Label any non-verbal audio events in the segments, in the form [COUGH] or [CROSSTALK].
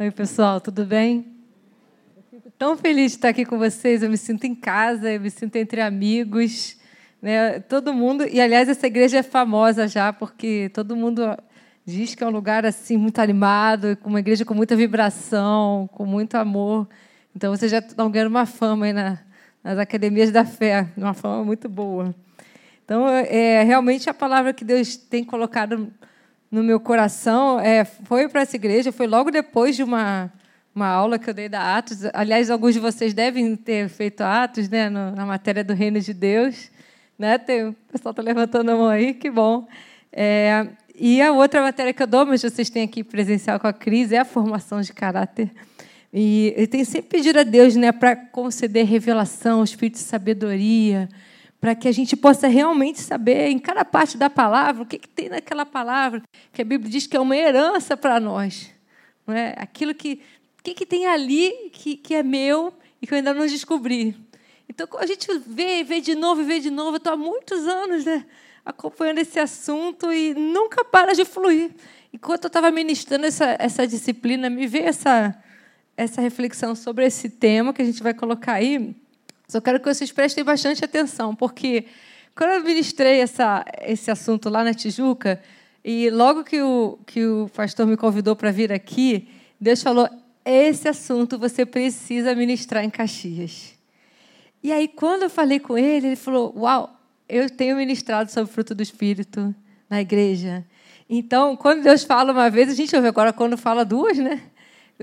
Oi, pessoal, tudo bem? Eu fico tão feliz de estar aqui com vocês. Eu me sinto em casa, eu me sinto entre amigos, né? Todo mundo. E aliás, essa igreja é famosa já porque todo mundo diz que é um lugar assim muito animado, uma igreja com muita vibração, com muito amor. Então vocês já estão ganhando uma fama aí na, nas academias da fé, uma fama muito boa. Então, é realmente a palavra que Deus tem colocado no meu coração é, foi para essa igreja, foi logo depois de uma, uma aula que eu dei da Atos. Aliás, alguns de vocês devem ter feito Atos né, no, na matéria do Reino de Deus. Né? Tem, o pessoal está levantando a mão aí, que bom. É, e a outra matéria que eu dou, mas vocês têm aqui presencial com a Cris, é a formação de caráter. E eu tenho sempre pedido a Deus né, para conceder revelação, espírito de sabedoria, para que a gente possa realmente saber em cada parte da palavra o que, que tem naquela palavra, que a Bíblia diz que é uma herança para nós. Não é? Aquilo que, que, que tem ali que, que é meu e que eu ainda não descobri. Então, a gente vê, vê de novo, vê de novo. Eu estou há muitos anos né, acompanhando esse assunto e nunca para de fluir. Enquanto eu estava ministrando essa, essa disciplina, me veio essa, essa reflexão sobre esse tema que a gente vai colocar aí. Só quero que vocês prestem bastante atenção, porque quando eu ministrei essa, esse assunto lá na Tijuca, e logo que o, que o pastor me convidou para vir aqui, Deus falou: esse assunto você precisa ministrar em Caxias. E aí, quando eu falei com ele, ele falou: Uau, eu tenho ministrado sobre o fruto do Espírito na igreja. Então, quando Deus fala uma vez, a gente ouve. Agora, quando fala duas, né?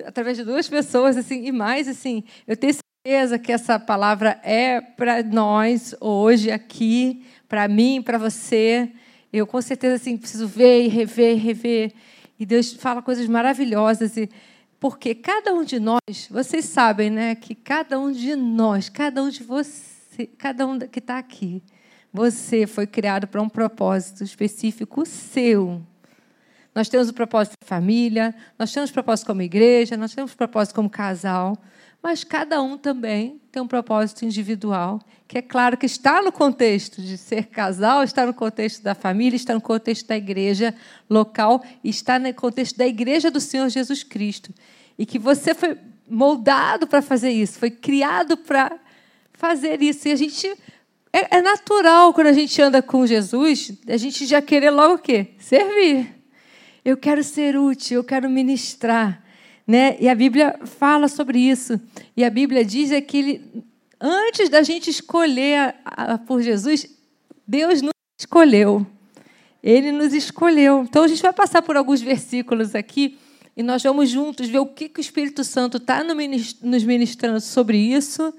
Através de duas pessoas, assim, e mais, assim, eu tenho certeza que essa palavra é para nós hoje aqui, para mim, para você. Eu com certeza assim preciso ver e rever, e rever. E Deus fala coisas maravilhosas e porque cada um de nós, vocês sabem, né, que cada um de nós, cada um de você, cada um que está aqui, você foi criado para um propósito específico seu. Nós temos o propósito de família, nós temos o propósito como igreja, nós temos o propósito como casal, mas cada um também tem um propósito individual, que é claro que está no contexto de ser casal, está no contexto da família, está no contexto da igreja local, está no contexto da igreja do Senhor Jesus Cristo. E que você foi moldado para fazer isso, foi criado para fazer isso. E a gente. É, é natural quando a gente anda com Jesus, a gente já querer logo o quê? Servir. Eu quero ser útil, eu quero ministrar. Né? E a Bíblia fala sobre isso. E a Bíblia diz é que ele, antes da gente escolher a, a, por Jesus, Deus nos escolheu. Ele nos escolheu. Então a gente vai passar por alguns versículos aqui e nós vamos juntos ver o que, que o Espírito Santo está nos ministrando sobre isso.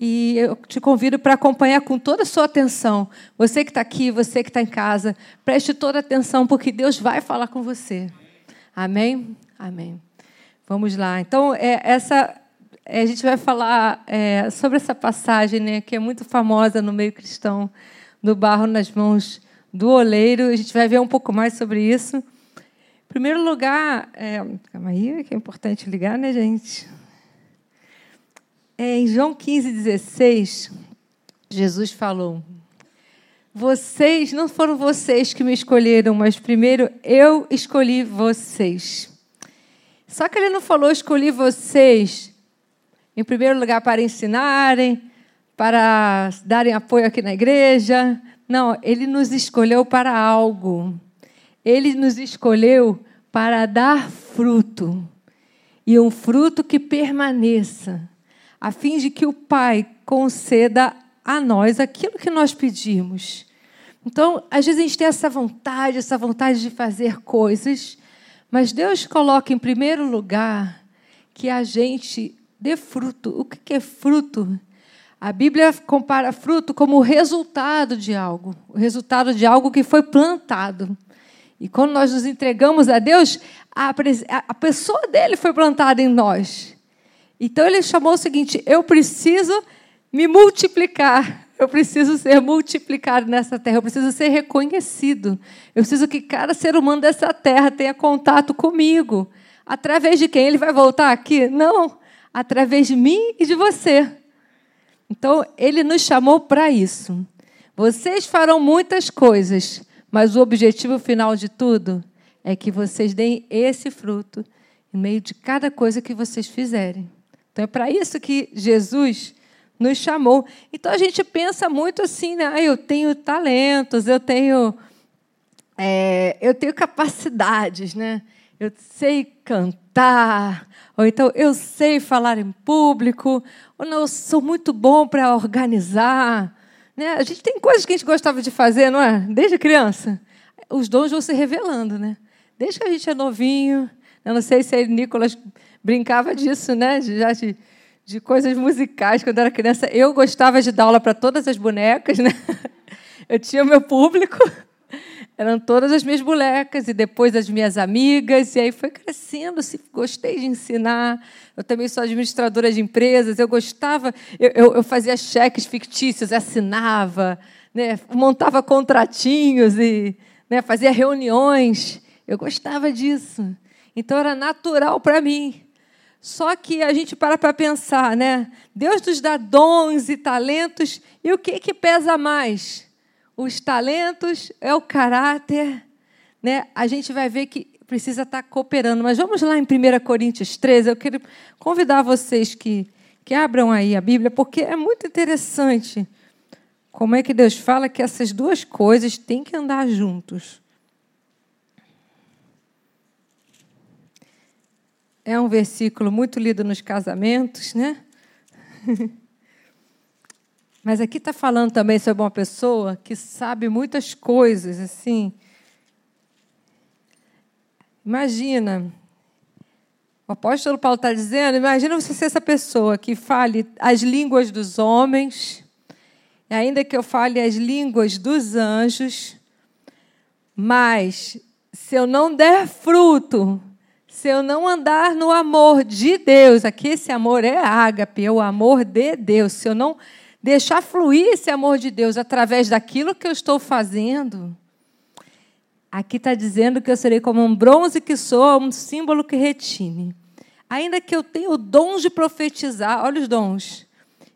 E eu te convido para acompanhar com toda a sua atenção. Você que está aqui, você que está em casa, preste toda a atenção, porque Deus vai falar com você. Amém? Amém. Vamos lá. Então, é, essa, é, a gente vai falar é, sobre essa passagem, né, que é muito famosa no meio cristão, do barro nas mãos do oleiro. A gente vai ver um pouco mais sobre isso. Em primeiro lugar, é, calma aí, que é importante ligar, né, gente? É, em João 15, 16, Jesus falou: Vocês, não foram vocês que me escolheram, mas primeiro eu escolhi vocês. Só que ele não falou: escolhi vocês, em primeiro lugar, para ensinarem, para darem apoio aqui na igreja. Não, ele nos escolheu para algo. Ele nos escolheu para dar fruto. E um fruto que permaneça, a fim de que o Pai conceda a nós aquilo que nós pedimos. Então, às vezes a gente tem essa vontade, essa vontade de fazer coisas, mas Deus coloca em primeiro lugar que a gente dê fruto. O que é fruto? A Bíblia compara fruto como o resultado de algo, o resultado de algo que foi plantado. E quando nós nos entregamos a Deus, a, a pessoa dele foi plantada em nós. Então ele chamou o seguinte: eu preciso me multiplicar. Eu preciso ser multiplicado nessa terra, eu preciso ser reconhecido. Eu preciso que cada ser humano dessa terra tenha contato comigo. Através de quem? Ele vai voltar aqui? Não, através de mim e de você. Então, ele nos chamou para isso. Vocês farão muitas coisas, mas o objetivo final de tudo é que vocês deem esse fruto em meio de cada coisa que vocês fizerem. Então é para isso que Jesus nos chamou. Então a gente pensa muito assim, né? Ah, eu tenho talentos, eu tenho, é, eu tenho capacidades, né? Eu sei cantar, ou então eu sei falar em público, ou não, eu sou muito bom para organizar. Né? A gente tem coisas que a gente gostava de fazer, não é? Desde criança. Os dons vão se revelando, né? Desde que a gente é novinho. Eu não sei se o Nicolas brincava disso, né? Já de, de coisas musicais quando era criança. Eu gostava de dar aula para todas as bonecas, né? [LAUGHS] Eu tinha meu público. Eram todas as minhas bonecas e depois as minhas amigas. E aí foi crescendo. Gostei de ensinar. Eu também sou administradora de empresas. Eu gostava, eu, eu, eu fazia cheques fictícios, assinava, né, montava contratinhos e né, fazia reuniões. Eu gostava disso. Então era natural para mim. Só que a gente para para pensar, né? Deus nos dá dons e talentos, e o que, que pesa mais? os talentos, é o caráter, né? A gente vai ver que precisa estar cooperando. Mas vamos lá em 1 Coríntios 13. Eu quero convidar vocês que, que abram aí a Bíblia, porque é muito interessante como é que Deus fala que essas duas coisas têm que andar juntos. É um versículo muito lido nos casamentos, né? [LAUGHS] Mas aqui está falando também sobre uma pessoa que sabe muitas coisas, assim. Imagina, o apóstolo Paulo está dizendo: imagina você ser essa pessoa que fale as línguas dos homens, ainda que eu fale as línguas dos anjos, mas se eu não der fruto, se eu não andar no amor de Deus, aqui esse amor é ágape, é o amor de Deus, se eu não deixar fluir esse amor de Deus através daquilo que eu estou fazendo, aqui está dizendo que eu serei como um bronze que soa, um símbolo que retine. Ainda que eu tenha o dom de profetizar, olha os dons,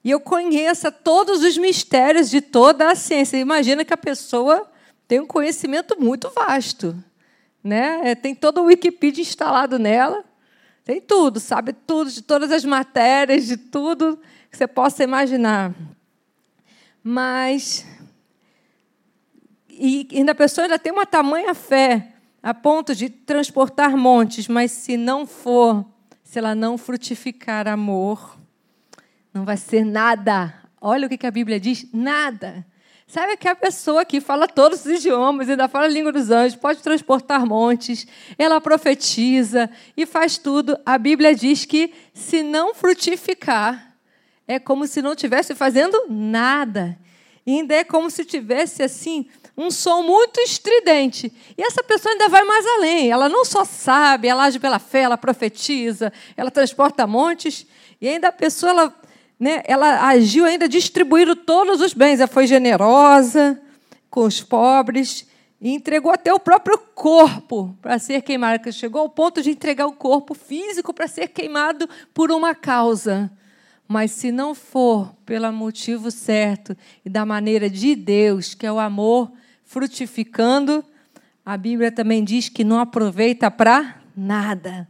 e eu conheça todos os mistérios de toda a ciência. Imagina que a pessoa tem um conhecimento muito vasto. Né? É, tem todo o Wikipedia instalado nela, tem tudo, sabe tudo, de todas as matérias, de tudo que você possa imaginar. Mas. E ainda a pessoa ainda tem uma tamanha fé a ponto de transportar montes, mas se não for, se ela não frutificar amor, não vai ser nada. Olha o que a Bíblia diz: nada. Sabe que a pessoa que fala todos os idiomas, ainda fala a língua dos anjos, pode transportar montes, ela profetiza e faz tudo. A Bíblia diz que se não frutificar, é como se não estivesse fazendo nada. E ainda é como se tivesse assim um som muito estridente. E essa pessoa ainda vai mais além. Ela não só sabe, ela age pela fé, ela profetiza, ela transporta montes. E ainda a pessoa, ela, né, ela agiu ainda distribuindo todos os bens. Ela foi generosa com os pobres e entregou até o próprio corpo para ser queimado. Chegou ao ponto de entregar o corpo físico para ser queimado por uma causa. Mas se não for pelo motivo certo e da maneira de Deus, que é o amor frutificando, a Bíblia também diz que não aproveita para nada.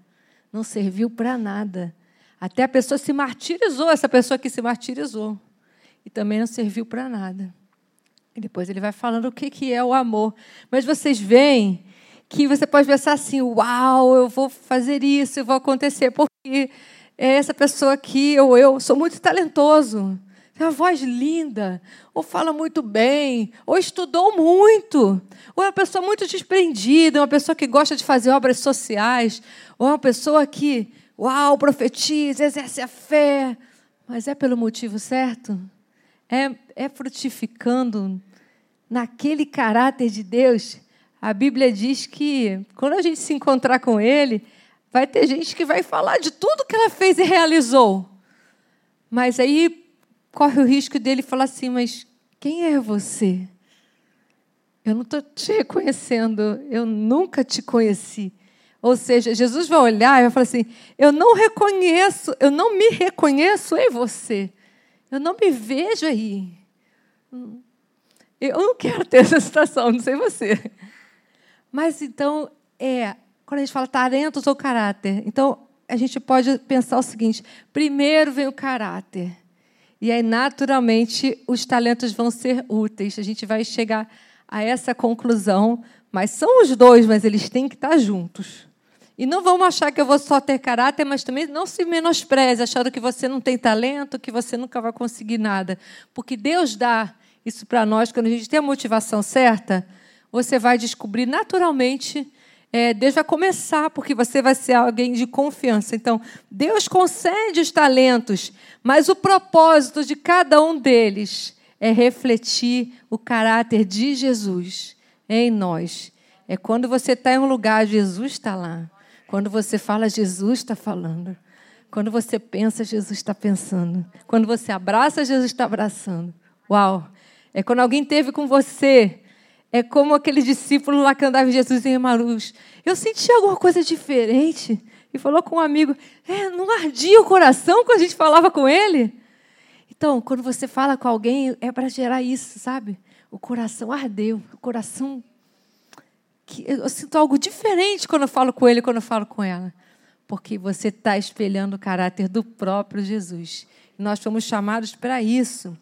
Não serviu para nada. Até a pessoa se martirizou, essa pessoa que se martirizou. E também não serviu para nada. E depois ele vai falando o que é o amor. Mas vocês veem que você pode pensar assim: uau, eu vou fazer isso, eu vou acontecer. Porque é essa pessoa aqui, ou eu sou muito talentoso, tem uma voz linda, ou fala muito bem, ou estudou muito, ou é uma pessoa muito desprendida, uma pessoa que gosta de fazer obras sociais, ou é uma pessoa que, uau, profetiza, exerce a fé, mas é pelo motivo certo? É, é frutificando naquele caráter de Deus? A Bíblia diz que quando a gente se encontrar com Ele, Vai ter gente que vai falar de tudo que ela fez e realizou. Mas aí corre o risco dele falar assim: Mas quem é você? Eu não estou te reconhecendo, eu nunca te conheci. Ou seja, Jesus vai olhar e vai falar assim: Eu não reconheço, eu não me reconheço em você. Eu não me vejo aí. Eu não quero ter essa situação, não sei você. Mas então é quando a gente fala talentos ou caráter, então a gente pode pensar o seguinte: primeiro vem o caráter. E aí, naturalmente, os talentos vão ser úteis. A gente vai chegar a essa conclusão. Mas são os dois, mas eles têm que estar juntos. E não vamos achar que eu vou só ter caráter, mas também não se menospreze, achando que você não tem talento, que você nunca vai conseguir nada. Porque Deus dá isso para nós, quando a gente tem a motivação certa, você vai descobrir naturalmente é, Deus vai começar, porque você vai ser alguém de confiança. Então, Deus concede os talentos, mas o propósito de cada um deles é refletir o caráter de Jesus em nós. É quando você está em um lugar, Jesus está lá. Quando você fala, Jesus está falando. Quando você pensa, Jesus está pensando. Quando você abraça, Jesus está abraçando. Uau! É quando alguém teve com você é como aquele discípulo lá que andava em Jesus em Emaús. Eu senti alguma coisa diferente. E falou com um amigo: é, não ardia o coração quando a gente falava com ele? Então, quando você fala com alguém, é para gerar isso, sabe? O coração ardeu, o coração. Eu sinto algo diferente quando eu falo com ele, quando eu falo com ela. Porque você está espelhando o caráter do próprio Jesus. Nós fomos chamados para isso.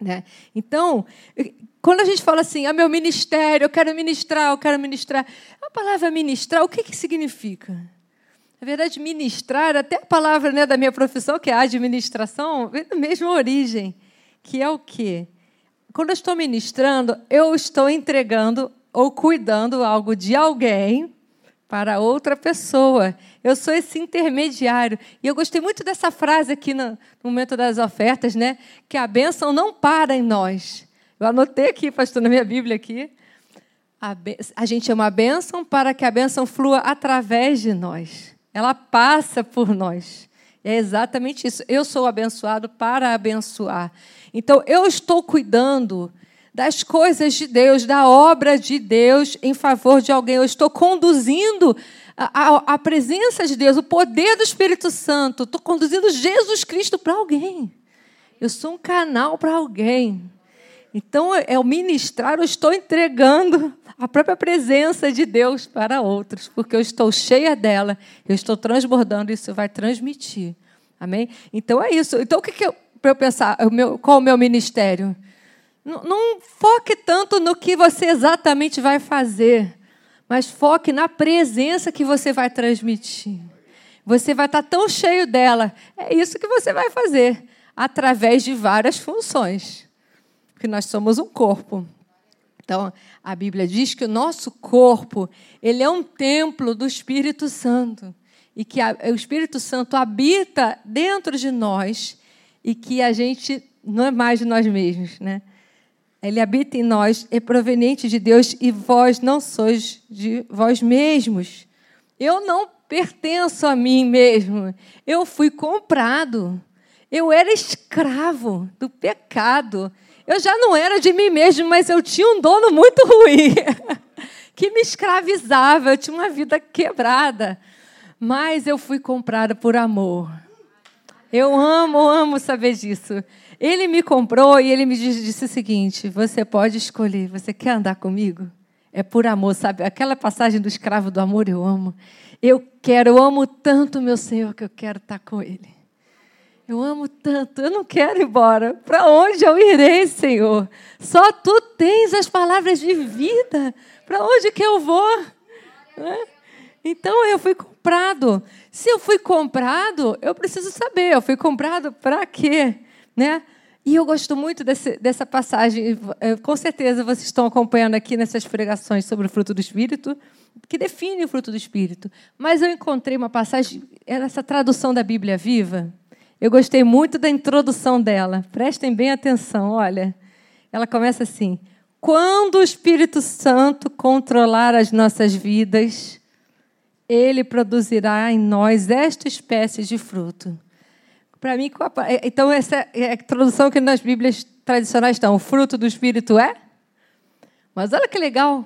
Né? Então, quando a gente fala assim, ah, meu ministério, eu quero ministrar, eu quero ministrar. A palavra ministrar, o que, que significa? Na verdade, ministrar, até a palavra né, da minha profissão, que é administração, vem da mesma origem, que é o quê? Quando eu estou ministrando, eu estou entregando ou cuidando algo de alguém para outra pessoa. Eu sou esse intermediário. E eu gostei muito dessa frase aqui no, momento das ofertas, né? Que a bênção não para em nós. Eu anotei aqui, pastor, na minha Bíblia aqui. A, a gente é uma bênção para que a bênção flua através de nós. Ela passa por nós. É exatamente isso. Eu sou abençoado para abençoar. Então, eu estou cuidando das coisas de Deus, da obra de Deus em favor de alguém. Eu estou conduzindo a, a, a presença de Deus, o poder do Espírito Santo. Estou conduzindo Jesus Cristo para alguém. Eu sou um canal para alguém. Então, é o ministrar, eu estou entregando a própria presença de Deus para outros, porque eu estou cheia dela, eu estou transbordando, isso vai transmitir. Amém? Então é isso. Então, o que, que eu, para eu pensar, o meu, qual o meu ministério? Não, foque tanto no que você exatamente vai fazer, mas foque na presença que você vai transmitir. Você vai estar tão cheio dela. É isso que você vai fazer, através de várias funções. Porque nós somos um corpo. Então, a Bíblia diz que o nosso corpo, ele é um templo do Espírito Santo e que a, o Espírito Santo habita dentro de nós e que a gente não é mais de nós mesmos, né? Ele habita em nós, é proveniente de Deus e vós não sois de vós mesmos. Eu não pertenço a mim mesmo. Eu fui comprado. Eu era escravo do pecado. Eu já não era de mim mesmo, mas eu tinha um dono muito ruim [LAUGHS] que me escravizava. Eu tinha uma vida quebrada. Mas eu fui comprada por amor. Eu amo, amo saber disso. Ele me comprou e ele me disse o seguinte: você pode escolher, você quer andar comigo? É por amor, sabe? Aquela passagem do escravo do amor eu amo. Eu quero, eu amo tanto meu Senhor que eu quero estar com Ele. Eu amo tanto, eu não quero ir embora. Para onde eu irei, Senhor? Só Tu tens as palavras de vida. Para onde que eu vou? Então eu fui comprado. Se eu fui comprado, eu preciso saber. Eu fui comprado para quê? Né? E eu gosto muito desse, dessa passagem. Com certeza vocês estão acompanhando aqui nessas pregações sobre o fruto do Espírito, que define o fruto do Espírito. Mas eu encontrei uma passagem, essa tradução da Bíblia Viva. Eu gostei muito da introdução dela. Prestem bem atenção, olha. Ela começa assim: Quando o Espírito Santo controlar as nossas vidas, ele produzirá em nós esta espécie de fruto para mim, é, então essa é a tradução que nas Bíblias tradicionais estão. O fruto do Espírito é? Mas olha que legal.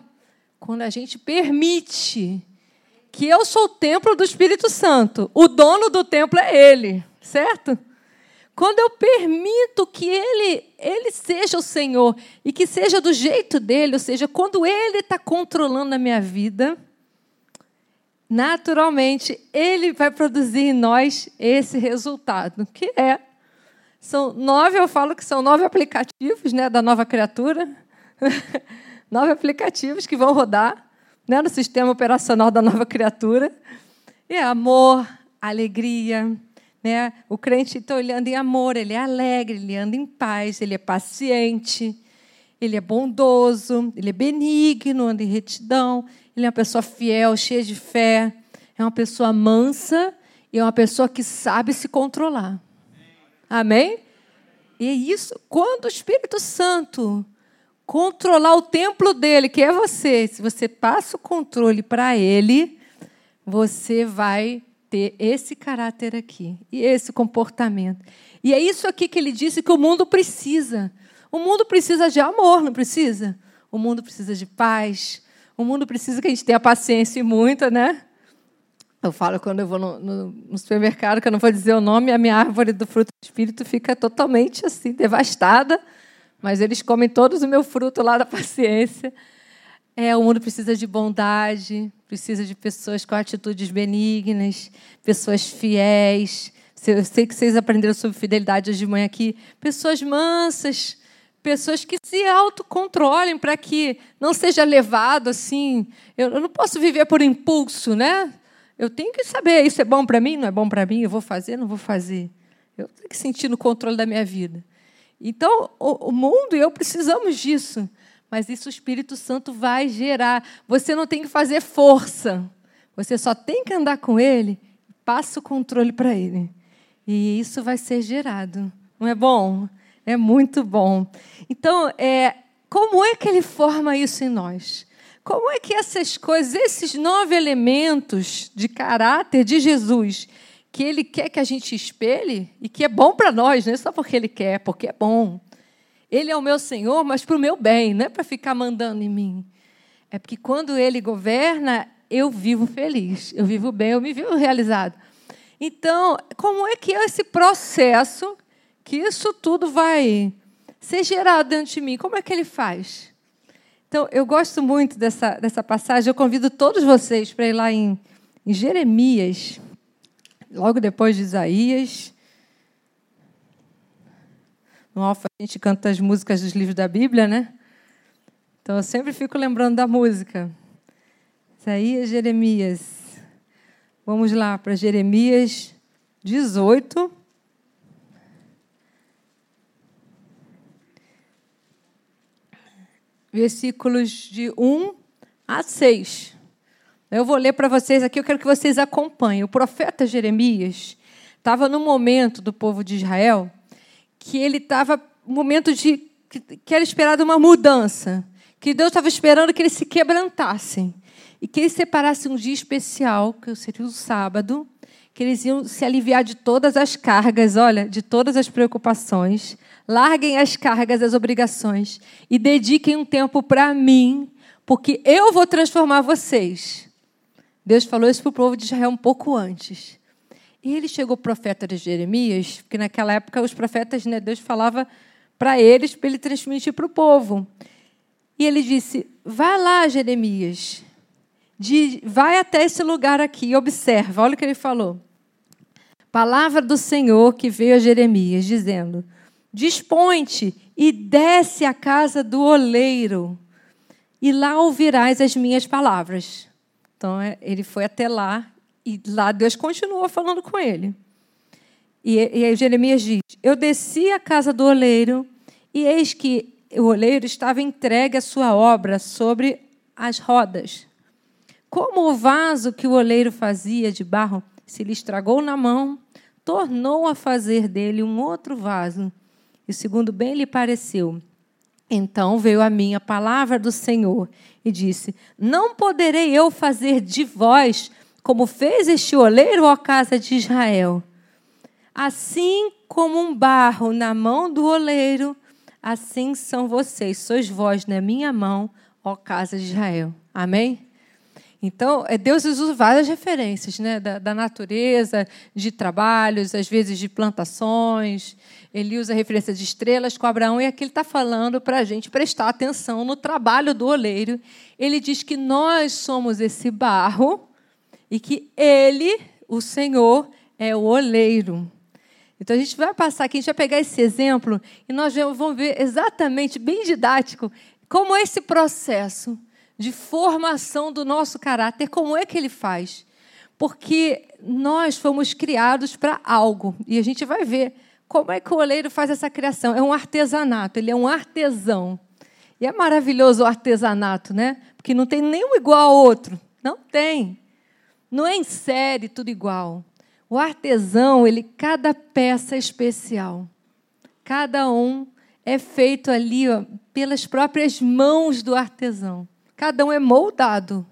Quando a gente permite que eu sou o templo do Espírito Santo, o dono do templo é Ele, certo? Quando eu permito que Ele, Ele seja o Senhor e que seja do jeito dele, ou seja, quando Ele está controlando a minha vida, naturalmente, ele vai produzir em nós esse resultado, que é. São nove, eu falo que são nove aplicativos né, da nova criatura. [LAUGHS] nove aplicativos que vão rodar né, no sistema operacional da nova criatura. E é amor, alegria. Né? O crente está olhando em amor, ele é alegre, ele anda em paz, ele é paciente, ele é bondoso, ele é benigno, anda em retidão, ele é uma pessoa fiel, cheia de fé, é uma pessoa mansa e é uma pessoa que sabe se controlar. Amém? E é isso, quando o Espírito Santo controlar o templo dele, que é você, se você passa o controle para ele, você vai ter esse caráter aqui e esse comportamento. E é isso aqui que ele disse que o mundo precisa. O mundo precisa de amor, não precisa? O mundo precisa de paz. O mundo precisa que a gente tenha paciência e muita, né? Eu falo quando eu vou no, no, no, supermercado, que eu não vou dizer o nome, a minha árvore do fruto do espírito fica totalmente assim, devastada, mas eles comem todos o meu fruto lá da paciência. É, o mundo precisa de bondade, precisa de pessoas com atitudes benignas, pessoas fiéis. Eu sei que vocês aprenderam sobre fidelidade hoje de manhã aqui. Pessoas mansas, pessoas que se autocontrolem para que não seja levado assim. Eu, eu não posso viver por impulso, né? Eu tenho que saber, isso é bom para mim, não é bom para mim, eu vou fazer, não vou fazer. Eu tenho que sentir no controle da minha vida. Então, o, o mundo e eu precisamos disso. Mas isso o Espírito Santo vai gerar. Você não tem que fazer força. Você só tem que andar com ele, passa o controle para ele. E isso vai ser gerado. Não é bom? É muito bom. Então, é, como é que ele forma isso em nós? Como é que essas coisas, esses nove elementos de caráter de Jesus, que ele quer que a gente espelhe e que é bom para nós, não é só porque ele quer, porque é bom. Ele é o meu Senhor, mas para o meu bem, não é para ficar mandando em mim. É porque quando ele governa, eu vivo feliz, eu vivo bem, eu me vivo realizado. Então, como é que é esse processo que isso tudo vai ser gerado dentro de mim? Como é que ele faz? Então, eu gosto muito dessa, dessa passagem. Eu convido todos vocês para ir lá em, em Jeremias, logo depois de Isaías. No Alfa a gente canta as músicas dos livros da Bíblia, né? Então eu sempre fico lembrando da música. Isaías, Jeremias. Vamos lá para Jeremias 18. Versículos de 1 a 6. Eu vou ler para vocês aqui, eu quero que vocês acompanhem. O profeta Jeremias estava no momento do povo de Israel que ele estava momento de que era esperado uma mudança, que Deus estava esperando que eles se quebrantassem e que eles separassem um dia especial, que seria o sábado, que eles iam se aliviar de todas as cargas, olha, de todas as preocupações, larguem as cargas, as obrigações e dediquem um tempo para mim, porque eu vou transformar vocês. Deus falou isso para o povo de Israel um pouco antes. E ele chegou o profeta de Jeremias, porque naquela época os profetas, né, Deus falava para eles, para ele transmitir para o povo. E ele disse: Vai lá, Jeremias, de, vai até esse lugar aqui observa. Olha o que ele falou. Palavra do Senhor que veio a Jeremias, dizendo: Dispõe-te e desce à casa do oleiro, e lá ouvirás as minhas palavras. Então, é, ele foi até lá, e lá Deus continuou falando com ele. E, e Jeremias diz: Eu desci à casa do oleiro, e eis que o oleiro estava entregue à sua obra sobre as rodas. Como o vaso que o oleiro fazia de barro se lhe estragou na mão, tornou a fazer dele um outro vaso e segundo bem lhe pareceu. Então veio a mim a palavra do Senhor e disse: Não poderei eu fazer de vós como fez este oleiro, ó casa de Israel. Assim como um barro na mão do oleiro, assim são vocês, sois vós na minha mão, ó casa de Israel. Amém? Então, é, Deus usa várias referências né? da, da natureza, de trabalhos, às vezes de plantações. Ele usa referência de estrelas com Abraão, e aqui ele está falando para a gente prestar atenção no trabalho do oleiro. Ele diz que nós somos esse barro e que Ele, o Senhor, é o oleiro. Então a gente vai passar aqui, a gente vai pegar esse exemplo e nós vamos ver exatamente, bem didático, como é esse processo de formação do nosso caráter, como é que ele faz. Porque nós fomos criados para algo e a gente vai ver como é que o oleiro faz essa criação. É um artesanato, ele é um artesão. E é maravilhoso o artesanato, né? Porque não tem nenhum igual ao outro. Não tem. Não é em série tudo igual. O artesão, ele cada peça é especial. Cada um é feito ali ó, pelas próprias mãos do artesão. Cada um é moldado.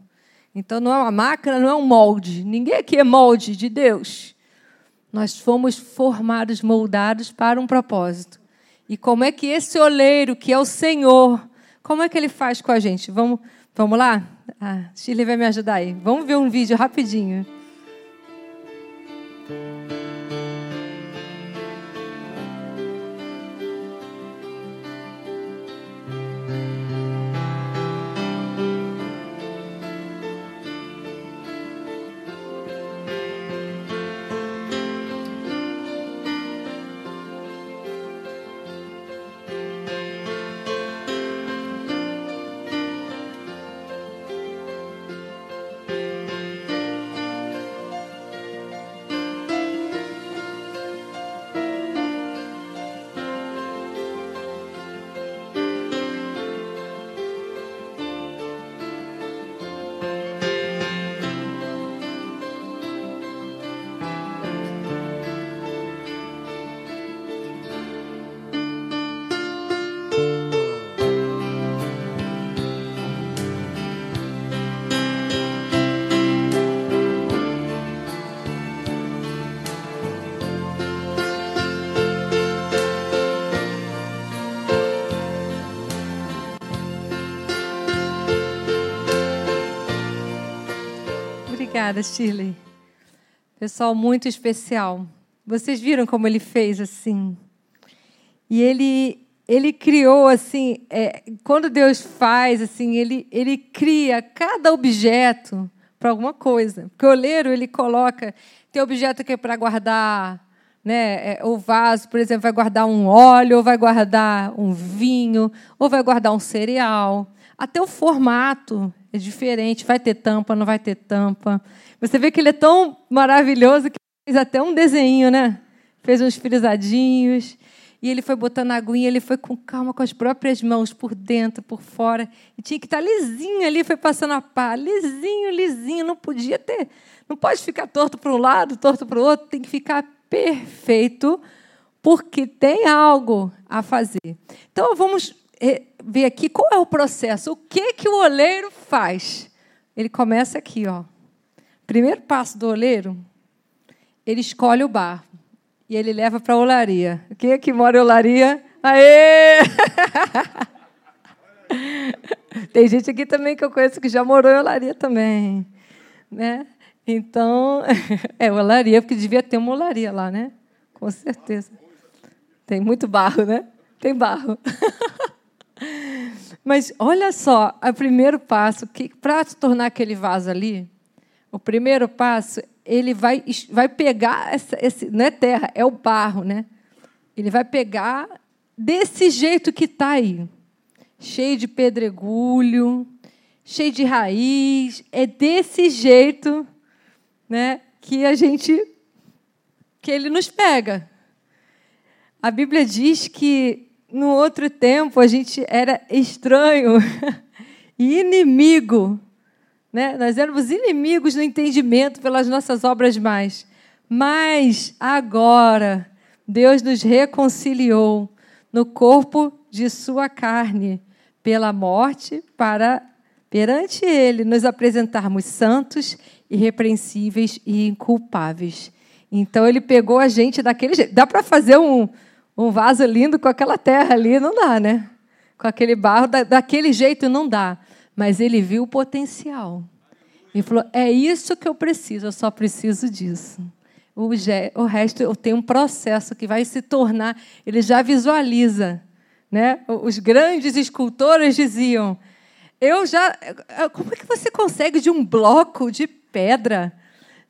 Então não é uma máquina, não é um molde. Ninguém aqui é molde de Deus. Nós fomos formados, moldados para um propósito. E como é que esse oleiro, que é o Senhor, como é que ele faz com a gente? Vamos, vamos lá? Ah, Shirley vai me ajudar aí. Vamos ver um vídeo rapidinho. Obrigada, Shirley. Pessoal muito especial. Vocês viram como ele fez assim? E ele ele criou assim, é, quando Deus faz assim, ele ele cria cada objeto para alguma coisa. Porque o oleiro ele coloca tem objeto que é para guardar né, é, o vaso, por exemplo, vai guardar um óleo, ou vai guardar um vinho, ou vai guardar um cereal. Até o formato é diferente, vai ter tampa, não vai ter tampa. Você vê que ele é tão maravilhoso que fez até um desenho, né? Fez uns frisadinhos. E ele foi botando a aguinha, ele foi com calma, com as próprias mãos, por dentro, por fora. E tinha que estar lisinho ali, foi passando a pá. Lisinho, lisinho. Não podia ter. Não pode ficar torto para um lado, torto para o outro. Tem que ficar perfeito, porque tem algo a fazer. Então, vamos ver aqui qual é o processo. O que, que o oleiro faz? Ele começa aqui, ó. Primeiro passo do oleiro, ele escolhe o barro e ele leva para a olaria. Quem é que mora em olaria? Aê! [LAUGHS] Tem gente aqui também que eu conheço que já morou em olaria também, né? Então, [LAUGHS] é olaria, porque devia ter uma olaria lá, né? Com certeza. Tem muito barro, né? Tem barro. [LAUGHS] Mas olha só, o primeiro passo, que para se tornar aquele vaso ali, o primeiro passo, ele vai, vai pegar essa, esse, não é terra, é o barro, né? Ele vai pegar desse jeito que está aí, cheio de pedregulho, cheio de raiz, é desse jeito, né, que a gente que ele nos pega. A Bíblia diz que no outro tempo a gente era estranho [LAUGHS] e inimigo. Né? Nós éramos inimigos no entendimento pelas nossas obras mais. Mas agora Deus nos reconciliou no corpo de sua carne pela morte para perante ele nos apresentarmos santos, irrepreensíveis e inculpáveis. Então ele pegou a gente daquele jeito. Dá para fazer um, um vaso lindo com aquela terra ali, não dá, né? Com aquele barro, da, daquele jeito não dá. Mas ele viu o potencial. E falou: é isso que eu preciso, eu só preciso disso. O, o resto eu tenho um processo que vai se tornar. Ele já visualiza. Né? Os grandes escultores diziam: eu já. Como é que você consegue de um bloco de pedra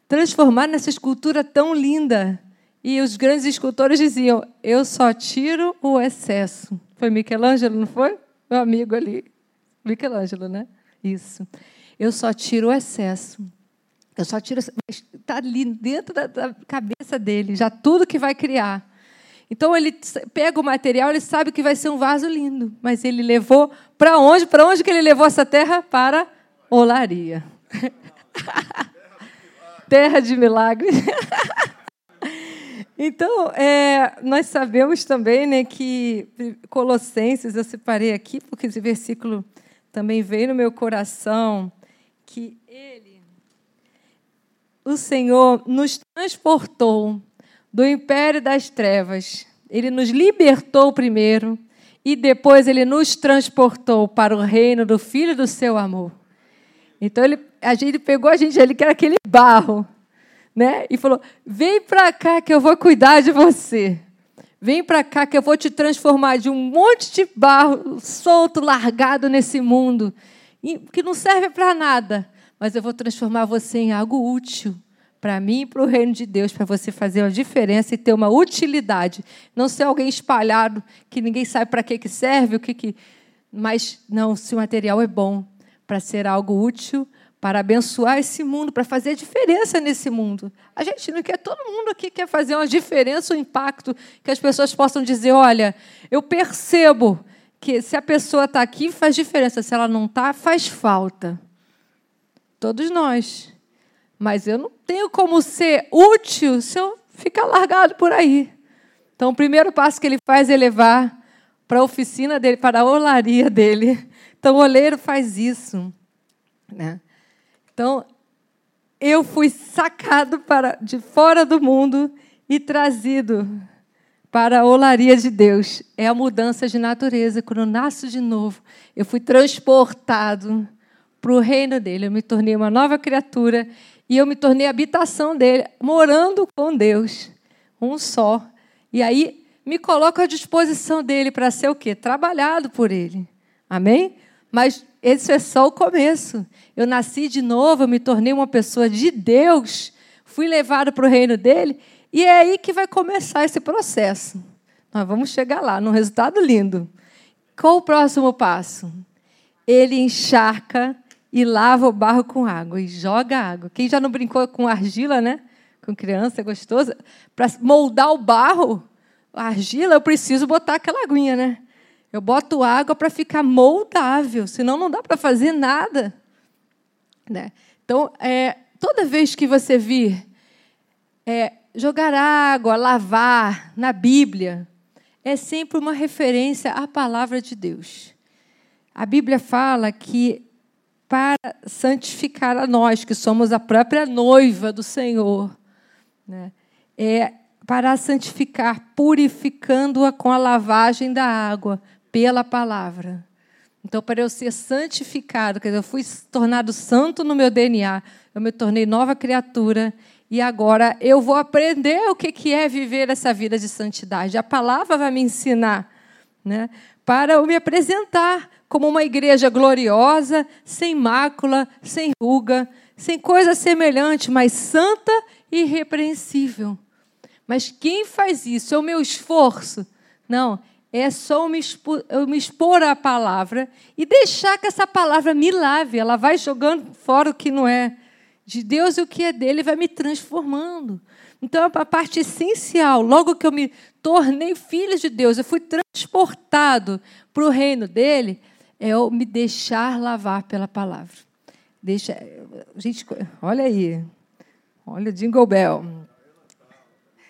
transformar nessa escultura tão linda. E os grandes escultores diziam: Eu só tiro o excesso. Foi Michelangelo, não foi? Meu amigo ali. Michelangelo, né? Isso. Eu só tiro o excesso. Eu só tiro. Está ali dentro da, da cabeça dele, já tudo que vai criar. Então ele pega o material, ele sabe que vai ser um vaso lindo, mas ele levou para onde? Para onde que ele levou essa terra? Para olaria. [LAUGHS] terra de milagres. [LAUGHS] então, é, nós sabemos também né, que Colossenses, eu separei aqui, porque esse versículo também veio no meu coração, que ele, o Senhor, nos transportou do império das trevas. Ele nos libertou primeiro e depois ele nos transportou para o reino do Filho do seu amor. Então ele, a gente pegou a gente, ele que era aquele barro, né? E falou: "Vem para cá que eu vou cuidar de você. Vem para cá que eu vou te transformar de um monte de barro solto, largado nesse mundo, que não serve para nada, mas eu vou transformar você em algo útil para mim e para o reino de Deus, para você fazer uma diferença e ter uma utilidade. Não ser alguém espalhado que ninguém sabe para que, que serve, o que, que. Mas não, se o material é bom, para ser algo útil, para abençoar esse mundo, para fazer diferença nesse mundo. A gente não quer, todo mundo aqui quer fazer uma diferença, um impacto, que as pessoas possam dizer: olha, eu percebo que se a pessoa está aqui, faz diferença, se ela não está, faz falta. Todos nós. Mas eu não tenho como ser útil se eu ficar largado por aí. Então, o primeiro passo que ele faz é levar para a oficina dele, para a olaria dele. Então, o oleiro faz isso. Né? Então, eu fui sacado para de fora do mundo e trazido para a olaria de Deus. É a mudança de natureza. Quando eu nasço de novo, eu fui transportado para o reino dele. Eu me tornei uma nova criatura e eu me tornei habitação dele, morando com Deus, um só. E aí me coloco à disposição dele para ser o quê? Trabalhado por ele. Amém? Mas esse é só o começo. Eu nasci de novo, eu me tornei uma pessoa de Deus, fui levado para o reino dele, e é aí que vai começar esse processo. Nós vamos chegar lá, num resultado lindo. Qual o próximo passo? Ele encharca e lava o barro com água e joga água. Quem já não brincou com argila, né? Com criança, é gostoso. Para moldar o barro, a argila, eu preciso botar aquela aguinha, né? Eu boto água para ficar moldável, senão não dá para fazer nada. Né? Então, é, toda vez que você vir é, jogar água, lavar na Bíblia, é sempre uma referência à palavra de Deus. A Bíblia fala que para santificar a nós, que somos a própria noiva do Senhor. Né? É para santificar, purificando-a com a lavagem da água, pela palavra. Então, para eu ser santificado, quer dizer, eu fui tornado santo no meu DNA, eu me tornei nova criatura, e agora eu vou aprender o que é viver essa vida de santidade. A palavra vai me ensinar, né? para eu me apresentar como uma igreja gloriosa, sem mácula, sem ruga, sem coisa semelhante, mas santa e irrepreensível. Mas quem faz isso? É o meu esforço? Não, é só eu me, expor, eu me expor à palavra e deixar que essa palavra me lave. Ela vai jogando fora o que não é de Deus e o que é dele, vai me transformando. Então, a parte essencial, logo que eu me tornei filho de Deus, eu fui transportado para o reino dele, é eu me deixar lavar pela palavra. Deixa, gente, olha aí, olha Jingle Bell.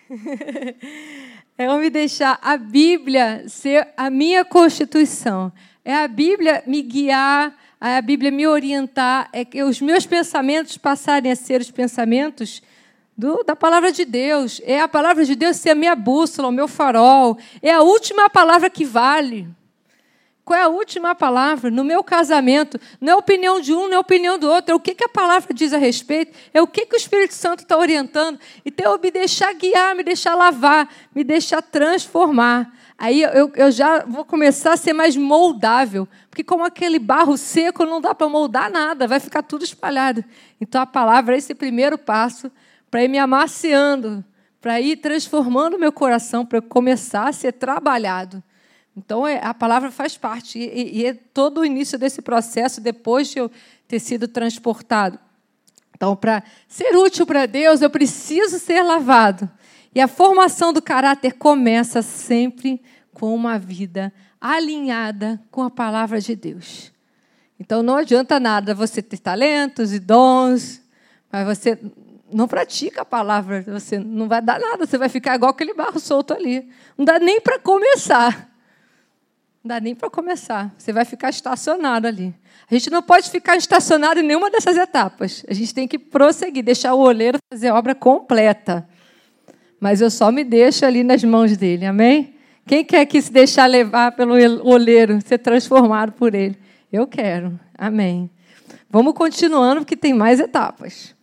[LAUGHS] é eu me deixar a Bíblia ser a minha constituição. É a Bíblia me guiar, é a Bíblia me orientar, é que os meus pensamentos passarem a ser os pensamentos do, da palavra de Deus. É a palavra de Deus ser a minha bússola, o meu farol. É a última palavra que vale. Qual é a última palavra? No meu casamento, não é opinião de um, não é opinião do outro, é o que, que a palavra diz a respeito, é o que, que o Espírito Santo está orientando. Então, eu me deixar guiar, me deixar lavar, me deixar transformar. Aí eu, eu já vou começar a ser mais moldável, porque como aquele barro seco não dá para moldar nada, vai ficar tudo espalhado. Então, a palavra é esse primeiro passo para ir me amaciando, para ir transformando meu coração, para começar a ser trabalhado. Então, é, a palavra faz parte, e, e é todo o início desse processo, depois de eu ter sido transportado. Então, para ser útil para Deus, eu preciso ser lavado. E a formação do caráter começa sempre com uma vida alinhada com a palavra de Deus. Então não adianta nada você ter talentos e dons, mas você não pratica a palavra, você não vai dar nada, você vai ficar igual aquele barro solto ali. Não dá nem para começar. Não dá nem para começar. Você vai ficar estacionado ali. A gente não pode ficar estacionado em nenhuma dessas etapas. A gente tem que prosseguir, deixar o oleiro fazer a obra completa. Mas eu só me deixo ali nas mãos dele, amém? Quem quer que se deixar levar pelo oleiro, ser transformado por ele? Eu quero, amém. Vamos continuando, porque tem mais etapas.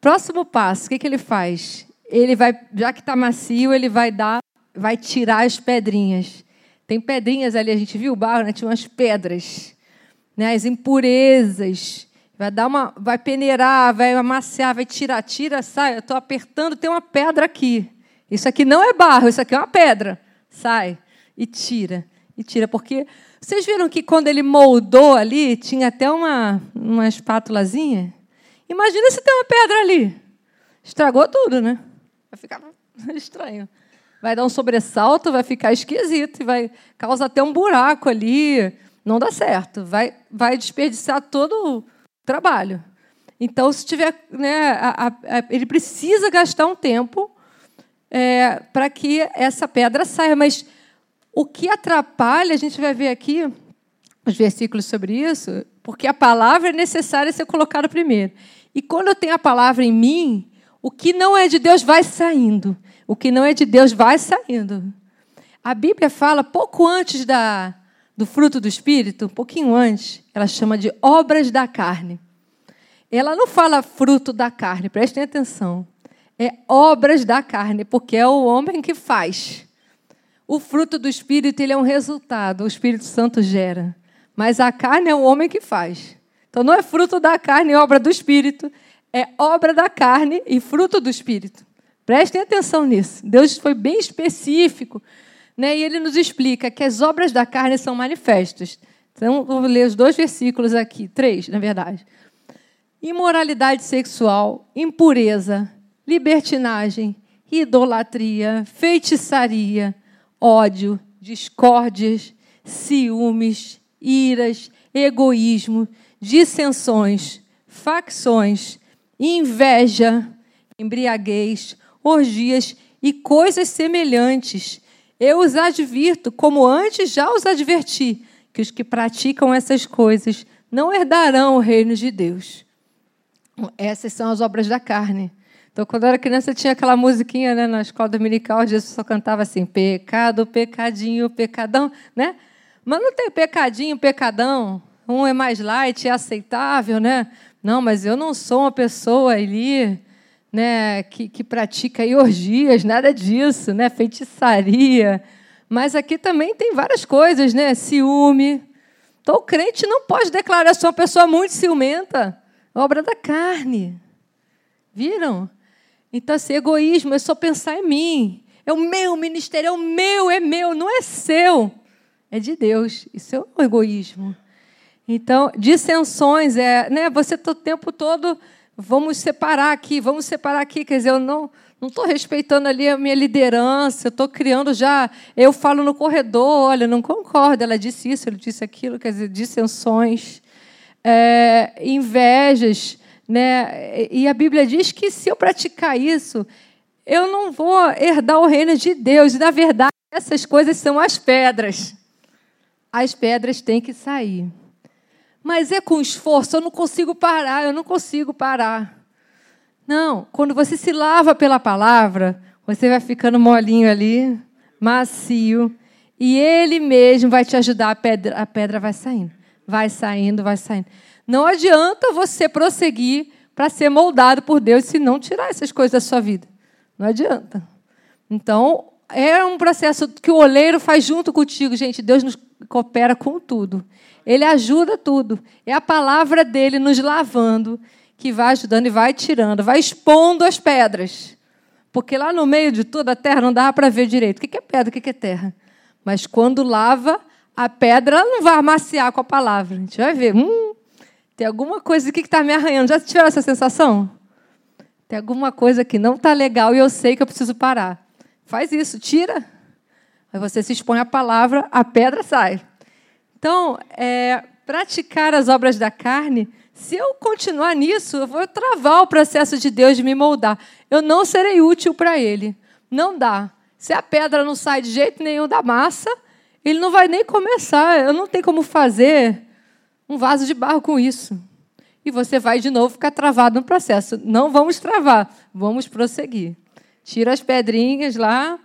Próximo passo, o que, que ele faz? Ele vai, já que está macio, ele vai dar, vai tirar as pedrinhas. Tem pedrinhas ali, a gente viu o barro, né? tinha umas pedras, né? as impurezas. Vai dar uma, vai peneirar, vai amaciar, vai tirar, tira, sai. Eu estou apertando, tem uma pedra aqui. Isso aqui não é barro, isso aqui é uma pedra. Sai e tira, e tira, porque vocês viram que quando ele moldou ali, tinha até uma, uma espátulazinha? Imagina se tem uma pedra ali. Estragou tudo, né? Vai ficar [LAUGHS] estranho. Vai dar um sobressalto, vai ficar esquisito, e vai causar até um buraco ali. Não dá certo. Vai, vai desperdiçar todo trabalho. Então, se tiver, né, a, a, ele precisa gastar um tempo é, para que essa pedra saia. Mas o que atrapalha, a gente vai ver aqui os versículos sobre isso, porque a palavra é necessária ser colocada primeiro. E quando eu tenho a palavra em mim, o que não é de Deus vai saindo. O que não é de Deus vai saindo. A Bíblia fala pouco antes da, do fruto do Espírito, um pouquinho antes, ela chama de obras da carne. Ela não fala fruto da carne, prestem atenção. É obras da carne, porque é o homem que faz. O fruto do Espírito ele é um resultado, o Espírito Santo gera. Mas a carne é o homem que faz. Então não é fruto da carne, é obra do Espírito. É obra da carne e fruto do Espírito. Prestem atenção nisso. Deus foi bem específico né? E ele nos explica que as obras da carne são manifestas. Então, vou ler os dois versículos aqui, três, na verdade. Imoralidade sexual, impureza, libertinagem, idolatria, feitiçaria, ódio, discórdias, ciúmes, iras, egoísmo, dissensões, facções, inveja, embriaguez, orgias e coisas semelhantes eu os advirto, como antes já os adverti, que os que praticam essas coisas não herdarão o reino de Deus. Essas são as obras da carne. Então, quando eu era criança, tinha aquela musiquinha né, na escola dominical, Jesus só cantava assim: pecado, pecadinho, pecadão, né? Mas não tem pecadinho, pecadão. Um é mais light, é aceitável, né? Não, mas eu não sou uma pessoa ali né, que, que pratica orgias, nada disso, né, feitiçaria. Mas aqui também tem várias coisas, né, ciúme. Então o crente não pode declarar ser uma pessoa muito ciumenta, obra da carne. Viram? Então, assim, egoísmo é só pensar em mim. É o meu ministério, é o meu, é meu, não é seu. É de Deus. Isso é o egoísmo. Então, dissensões é, né, você tá o tempo todo vamos separar aqui, vamos separar aqui. Quer dizer, eu não não estou respeitando ali a minha liderança, eu estou criando já. Eu falo no corredor, olha, não concordo, ela disse isso, ele disse aquilo, quer dizer, dissensões, é, invejas. Né? E a Bíblia diz que se eu praticar isso, eu não vou herdar o reino de Deus. E, na verdade, essas coisas são as pedras. As pedras têm que sair. Mas é com esforço, eu não consigo parar, eu não consigo parar. Não, quando você se lava pela palavra, você vai ficando molinho ali, macio, e ele mesmo vai te ajudar, a pedra, a pedra vai saindo, vai saindo, vai saindo. Não adianta você prosseguir para ser moldado por Deus se não tirar essas coisas da sua vida. Não adianta. Então, é um processo que o oleiro faz junto contigo, gente. Deus nos coopera com tudo. Ele ajuda tudo. É a palavra dele nos lavando que vai ajudando e vai tirando, vai expondo as pedras. Porque lá no meio de toda a terra não dava para ver direito. O que é pedra, o que é terra? Mas quando lava, a pedra não vai amaciar com a palavra. A gente vai ver. Hum, tem alguma coisa aqui que está me arranhando. Já tiveram essa sensação? Tem alguma coisa que não está legal e eu sei que eu preciso parar. Faz isso, tira. Aí você se expõe à palavra, a pedra sai. Então, é, praticar as obras da carne, se eu continuar nisso, eu vou travar o processo de Deus de me moldar. Eu não serei útil para Ele. Não dá. Se a pedra não sai de jeito nenhum da massa, ele não vai nem começar. Eu não tenho como fazer um vaso de barro com isso. E você vai de novo ficar travado no processo. Não vamos travar, vamos prosseguir. Tira as pedrinhas lá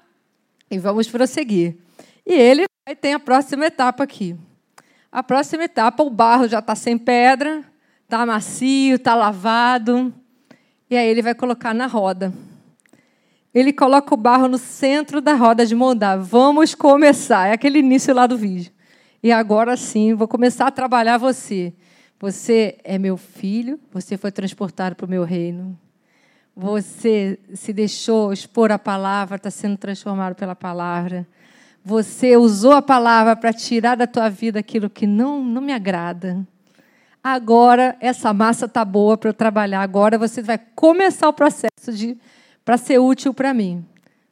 e vamos prosseguir. E ele tem a próxima etapa aqui. A próxima etapa, o barro já está sem pedra, está macio, está lavado. E aí ele vai colocar na roda. Ele coloca o barro no centro da roda de moldar. Vamos começar. É aquele início lá do vídeo. E agora sim, vou começar a trabalhar você. Você é meu filho, você foi transportado para o meu reino. Você se deixou expor a palavra, está sendo transformado pela palavra. Você usou a palavra para tirar da tua vida aquilo que não, não me agrada. Agora essa massa está boa para eu trabalhar. Agora você vai começar o processo de para ser útil para mim.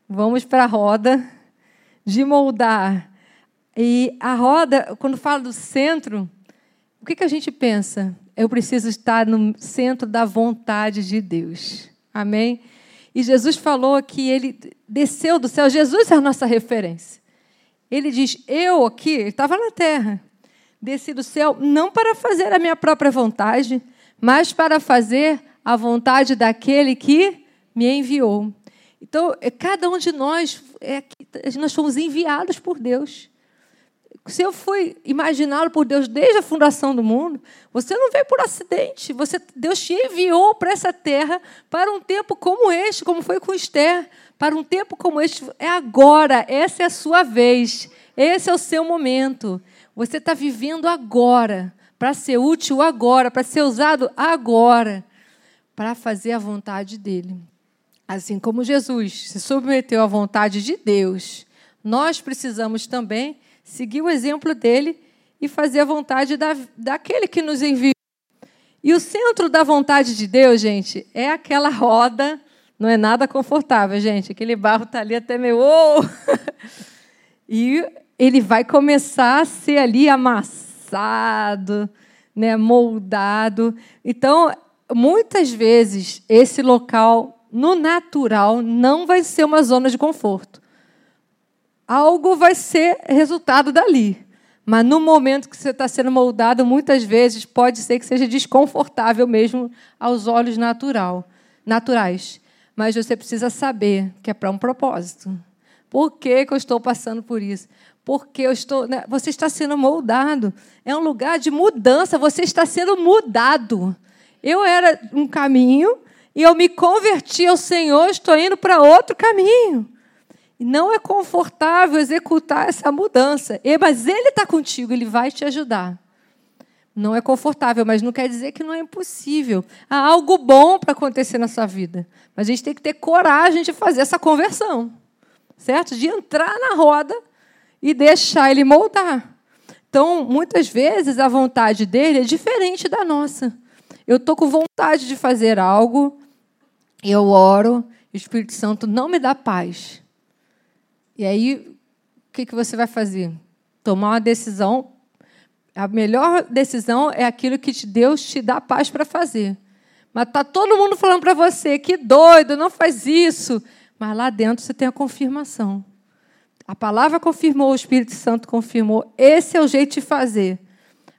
Vamos para a roda de moldar. E a roda, quando fala do centro, o que, que a gente pensa? Eu preciso estar no centro da vontade de Deus. Amém? E Jesus falou que ele desceu do céu. Jesus é a nossa referência. Ele diz: Eu aqui, estava na terra, desci do céu não para fazer a minha própria vontade, mas para fazer a vontade daquele que me enviou. Então, é, cada um de nós, é, nós fomos enviados por Deus. Se eu fui imaginado por Deus desde a fundação do mundo, você não veio por acidente. Você, Deus te enviou para essa terra para um tempo como este, como foi com Esther. Para um tempo como este, é agora. Essa é a sua vez. Esse é o seu momento. Você está vivendo agora, para ser útil agora, para ser usado agora, para fazer a vontade dele. Assim como Jesus se submeteu à vontade de Deus, nós precisamos também seguir o exemplo dele e fazer a vontade da, daquele que nos enviou. E o centro da vontade de Deus, gente, é aquela roda, não é nada confortável, gente. Aquele barro está ali até meio. Oh! [LAUGHS] e ele vai começar a ser ali amassado, né, moldado. Então, muitas vezes, esse local, no natural, não vai ser uma zona de conforto algo vai ser resultado dali. Mas no momento que você está sendo moldado, muitas vezes pode ser que seja desconfortável mesmo aos olhos natural, naturais. Mas você precisa saber que é para um propósito. Por que, que eu estou passando por isso? Porque eu estou, né? você está sendo moldado. É um lugar de mudança. Você está sendo mudado. Eu era um caminho e eu me converti ao Senhor. Estou indo para outro caminho. E não é confortável executar essa mudança. Mas Ele está contigo, Ele vai te ajudar. Não é confortável, mas não quer dizer que não é impossível. Há algo bom para acontecer na sua vida. Mas a gente tem que ter coragem de fazer essa conversão. Certo? De entrar na roda e deixar ele moldar. Então, muitas vezes, a vontade dele é diferente da nossa. Eu estou com vontade de fazer algo, eu oro, o Espírito Santo não me dá paz. E aí, o que, que você vai fazer? Tomar uma decisão. A melhor decisão é aquilo que Deus te dá paz para fazer. Mas está todo mundo falando para você, que doido, não faz isso. Mas lá dentro você tem a confirmação. A palavra confirmou, o Espírito Santo confirmou. Esse é o jeito de fazer.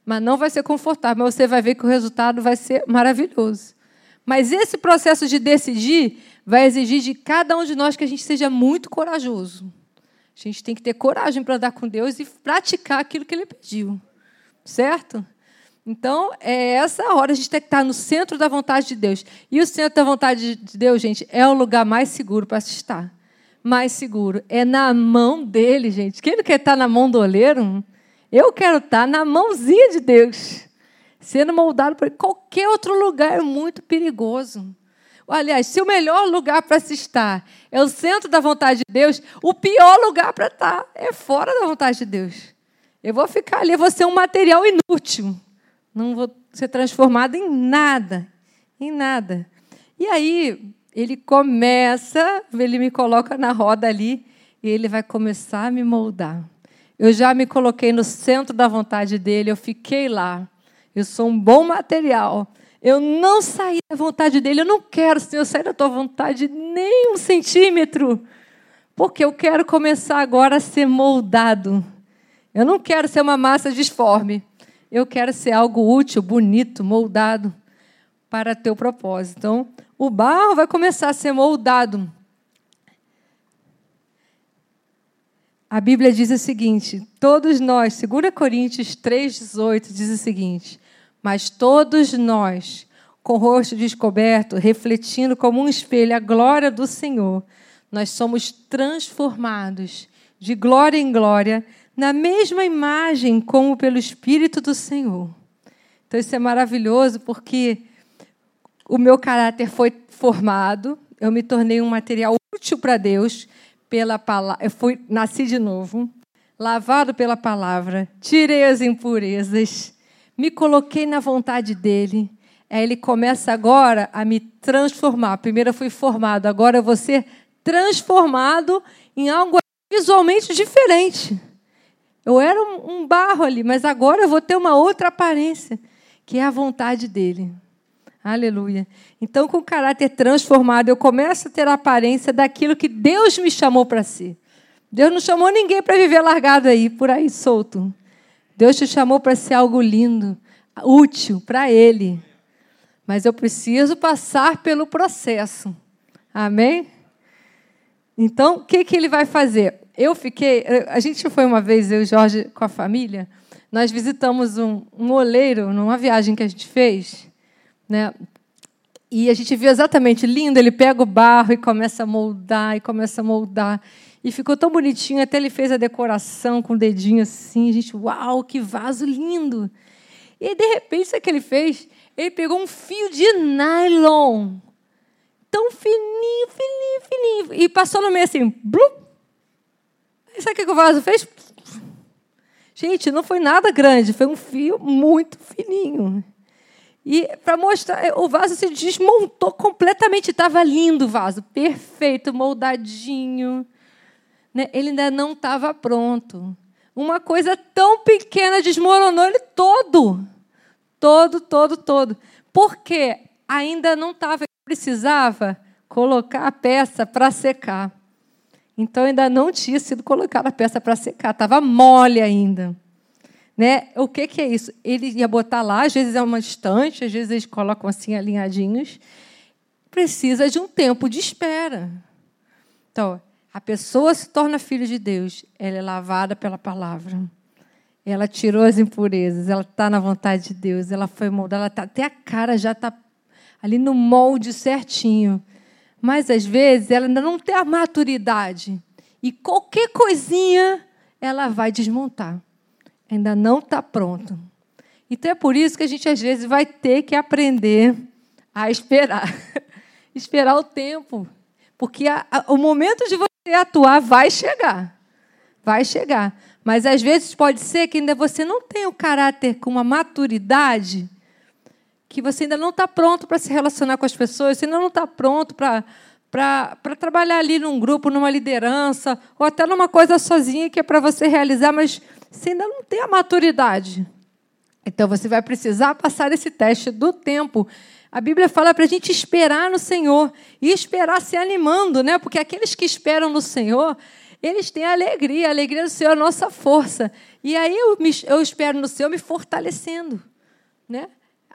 Mas não vai ser confortável, mas você vai ver que o resultado vai ser maravilhoso. Mas esse processo de decidir vai exigir de cada um de nós que a gente seja muito corajoso. A gente tem que ter coragem para andar com Deus e praticar aquilo que Ele pediu. Certo? Então, é essa hora a gente tem que estar no centro da vontade de Deus. E o centro da vontade de Deus, gente, é o lugar mais seguro para se estar. Mais seguro. É na mão dele, gente. Quem não quer estar na mão do oleiro? Eu quero estar na mãozinha de Deus. sendo moldado por qualquer outro lugar é muito perigoso. Aliás, se o melhor lugar para se estar é o centro da vontade de Deus, o pior lugar para estar é fora da vontade de Deus. Eu vou ficar ali, eu vou ser um material inútil. Não vou ser transformado em nada. Em nada. E aí, ele começa, ele me coloca na roda ali, e ele vai começar a me moldar. Eu já me coloquei no centro da vontade dele, eu fiquei lá. Eu sou um bom material. Eu não saí da vontade dele. Eu não quero, Senhor, sair da tua vontade nem um centímetro. Porque eu quero começar agora a ser moldado. Eu não quero ser uma massa disforme. Eu quero ser algo útil, bonito, moldado para teu propósito. Então, o barro vai começar a ser moldado. A Bíblia diz o seguinte: todos nós, 2 Coríntios 3,18 diz o seguinte: mas todos nós, com o rosto descoberto, refletindo como um espelho a glória do Senhor, nós somos transformados de glória em glória na mesma imagem como pelo Espírito do Senhor. Então isso é maravilhoso porque o meu caráter foi formado, eu me tornei um material útil para Deus pela palavra, eu fui nasci de novo, lavado pela palavra, tirei as impurezas, me coloquei na vontade dele. Aí ele começa agora a me transformar. Primeiro eu fui formado, agora eu vou ser transformado em algo visualmente diferente. Eu era um barro ali, mas agora eu vou ter uma outra aparência, que é a vontade dele. Aleluia. Então, com o caráter transformado, eu começo a ter a aparência daquilo que Deus me chamou para ser. Deus não chamou ninguém para viver largado aí, por aí solto. Deus te chamou para ser algo lindo, útil para Ele. Mas eu preciso passar pelo processo. Amém? Então, o que, que ele vai fazer? Eu fiquei. A gente foi uma vez, eu e Jorge, com a família. Nós visitamos um, um oleiro numa viagem que a gente fez. Né? E a gente viu exatamente lindo, ele pega o barro e começa a moldar, e começa a moldar. E ficou tão bonitinho, até ele fez a decoração com o dedinho assim. A gente, uau, que vaso lindo! E aí, de repente, sabe o que ele fez? Ele pegou um fio de nylon, tão fininho, fininho, fininho, e passou no meio assim, blup. Sabe o que o vaso fez? Gente, não foi nada grande, foi um fio muito fininho. E para mostrar, o vaso se desmontou completamente. Estava lindo o vaso, perfeito, moldadinho. Né? Ele ainda não estava pronto. Uma coisa tão pequena desmoronou ele todo. Todo, todo, todo. Porque ainda não estava, precisava colocar a peça para secar. Então ainda não tinha sido colocada a peça para secar, estava mole ainda. Né? O que, que é isso? Ele ia botar lá, às vezes é uma estante, às vezes eles colocam assim alinhadinhos. Precisa de um tempo de espera. Então, a pessoa se torna filho de Deus, ela é lavada pela palavra. Ela tirou as impurezas, ela está na vontade de Deus, ela foi moldada, ela tá, até a cara já está ali no molde certinho. Mas às vezes ela ainda não tem a maturidade. E qualquer coisinha ela vai desmontar ainda não está pronto. Então é por isso que a gente às vezes vai ter que aprender a esperar. [LAUGHS] esperar o tempo. Porque a, a, o momento de você atuar vai chegar. Vai chegar. Mas às vezes pode ser que ainda você não tenha o caráter com uma maturidade que você ainda não está pronto para se relacionar com as pessoas, você ainda não está pronto para para trabalhar ali num grupo, numa liderança, ou até numa coisa sozinha que é para você realizar, mas você ainda não tem a maturidade. Então você vai precisar passar esse teste do tempo. A Bíblia fala para a gente esperar no Senhor e esperar se animando, né? Porque aqueles que esperam no Senhor, eles têm alegria, a alegria do Senhor é a nossa força. E aí eu, me, eu espero no Senhor me fortalecendo, né?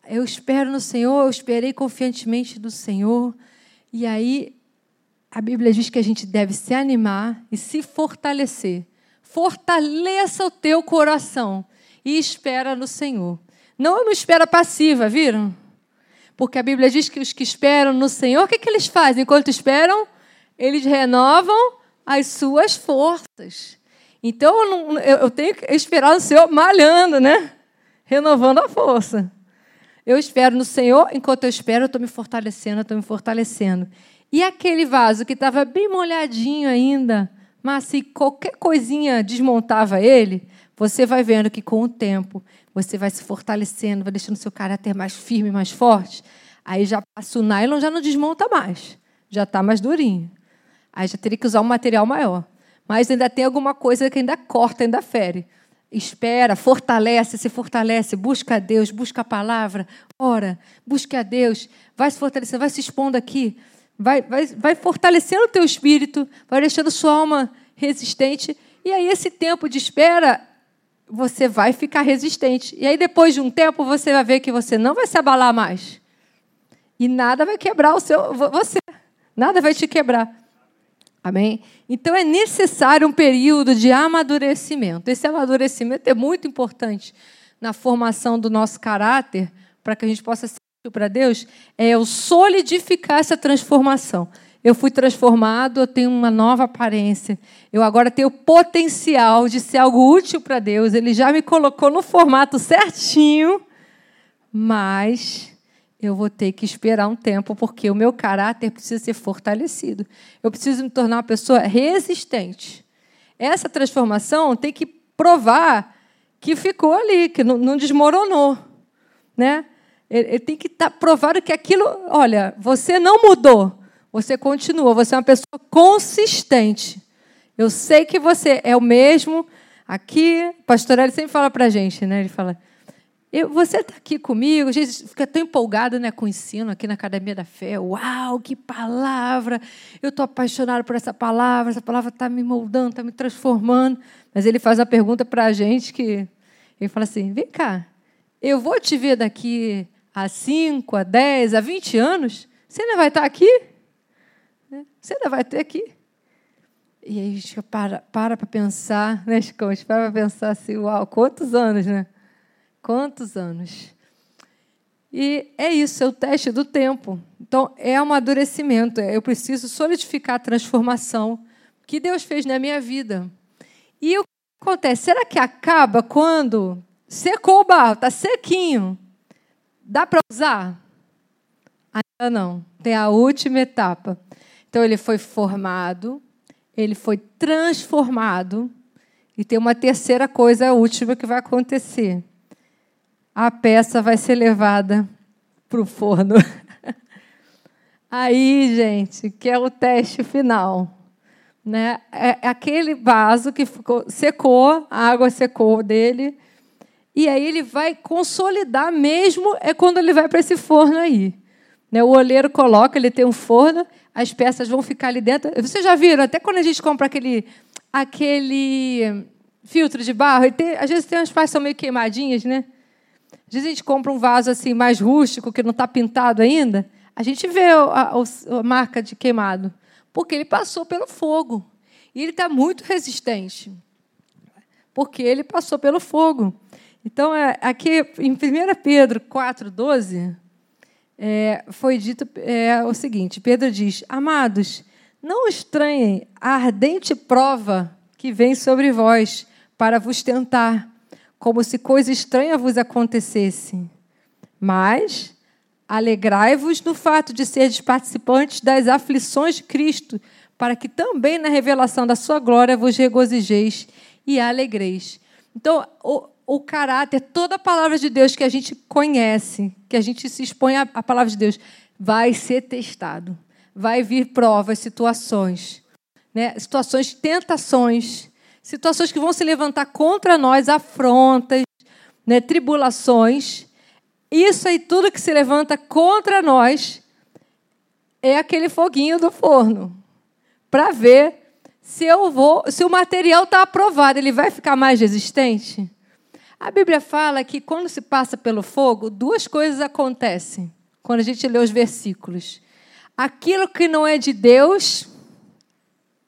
Eu espero no Senhor, eu esperei confiantemente do Senhor. E aí a Bíblia diz que a gente deve se animar e se fortalecer fortaleça o teu coração e espera no Senhor. Não é uma espera passiva, viram? Porque a Bíblia diz que os que esperam no Senhor, o que, que eles fazem enquanto esperam? Eles renovam as suas forças. Então eu, tenho que esperar no Senhor malhando, né? Renovando a força. Eu espero no Senhor, enquanto eu espero, eu estou me fortalecendo, eu estou me fortalecendo. E aquele vaso que estava bem molhadinho ainda, mas se qualquer coisinha desmontava ele, você vai vendo que com o tempo você vai se fortalecendo, vai deixando seu caráter mais firme, mais forte. Aí já passa o nylon, já não desmonta mais, já está mais durinho. Aí já teria que usar um material maior. Mas ainda tem alguma coisa que ainda corta, ainda fere espera, fortalece, se fortalece, busca a Deus, busca a palavra, ora, busca a Deus, vai se fortalecendo, vai se expondo aqui, vai, vai, vai fortalecendo o teu espírito, vai deixando sua alma resistente, e aí esse tempo de espera, você vai ficar resistente. E aí depois de um tempo você vai ver que você não vai se abalar mais. E nada vai quebrar o seu você. Nada vai te quebrar. Amém? Então é necessário um período de amadurecimento. Esse amadurecimento é muito importante na formação do nosso caráter, para que a gente possa ser para Deus, é o solidificar essa transformação. Eu fui transformado, eu tenho uma nova aparência. Eu agora tenho o potencial de ser algo útil para Deus. Ele já me colocou no formato certinho, mas eu vou ter que esperar um tempo, porque o meu caráter precisa ser fortalecido. Eu preciso me tornar uma pessoa resistente. Essa transformação tem que provar que ficou ali, que não, desmoronou. Né? Ele, ele tem que estar tá provado que aquilo, olha, você não mudou, você continua, você é uma pessoa consistente. Eu sei que você é o mesmo. Aqui, o pastor ele sempre fala para a gente, né? Ele fala, eu, você está aqui comigo, a gente fica tão empolgado né, com o ensino aqui na Academia da Fé. Uau, que palavra! Eu estou apaixonado por essa palavra, essa palavra está me moldando, está me transformando. Mas ele faz a pergunta para a gente que. Ele fala assim: vem cá, eu vou te ver daqui a 5, a 10, a 20 anos? Você ainda vai estar tá aqui? Né? Você ainda vai estar aqui? E aí a gente para para pensar, né, Chico? A gente para para pensar assim: uau, quantos anos, né? Quantos anos? E é isso, é o teste do tempo. Então, é amadurecimento. Eu preciso solidificar a transformação que Deus fez na minha vida. E o que acontece? Será que acaba quando secou o barro, está sequinho? Dá para usar? Ainda não. Tem a última etapa. Então, ele foi formado, ele foi transformado, e tem uma terceira coisa, a última, que vai acontecer a peça vai ser levada para o forno. [LAUGHS] Aí, gente, que é o teste final. Né? É, é aquele vaso que ficou, secou, a água secou dele, e aí ele vai consolidar mesmo é quando ele vai para esse forno aí. Né? O oleiro coloca, ele tem um forno, as peças vão ficar ali dentro. Vocês já viram, até quando a gente compra aquele, aquele filtro de barro, tem, às vezes tem umas partes que são meio queimadinhas, né? Às vezes a gente compra um vaso assim mais rústico, que não está pintado ainda, a gente vê a, a, a marca de queimado, porque ele passou pelo fogo. E ele está muito resistente, porque ele passou pelo fogo. Então, é, aqui em 1 Pedro 4,12, é, foi dito é, o seguinte: Pedro diz, Amados, não estranhem a ardente prova que vem sobre vós para vos tentar como se coisa estranha vos acontecesse. Mas alegrai-vos no fato de seres participantes das aflições de Cristo, para que também na revelação da sua glória vos regozijeis e alegreis. Então, o, o caráter, toda a palavra de Deus que a gente conhece, que a gente se expõe à, à palavra de Deus, vai ser testado. Vai vir provas, situações, né? situações, tentações, situações que vão se levantar contra nós, afrontas, né, tribulações. Isso aí, tudo que se levanta contra nós, é aquele foguinho do forno, para ver se eu vou, se o material está aprovado, ele vai ficar mais resistente. A Bíblia fala que quando se passa pelo fogo, duas coisas acontecem quando a gente lê os versículos. Aquilo que não é de Deus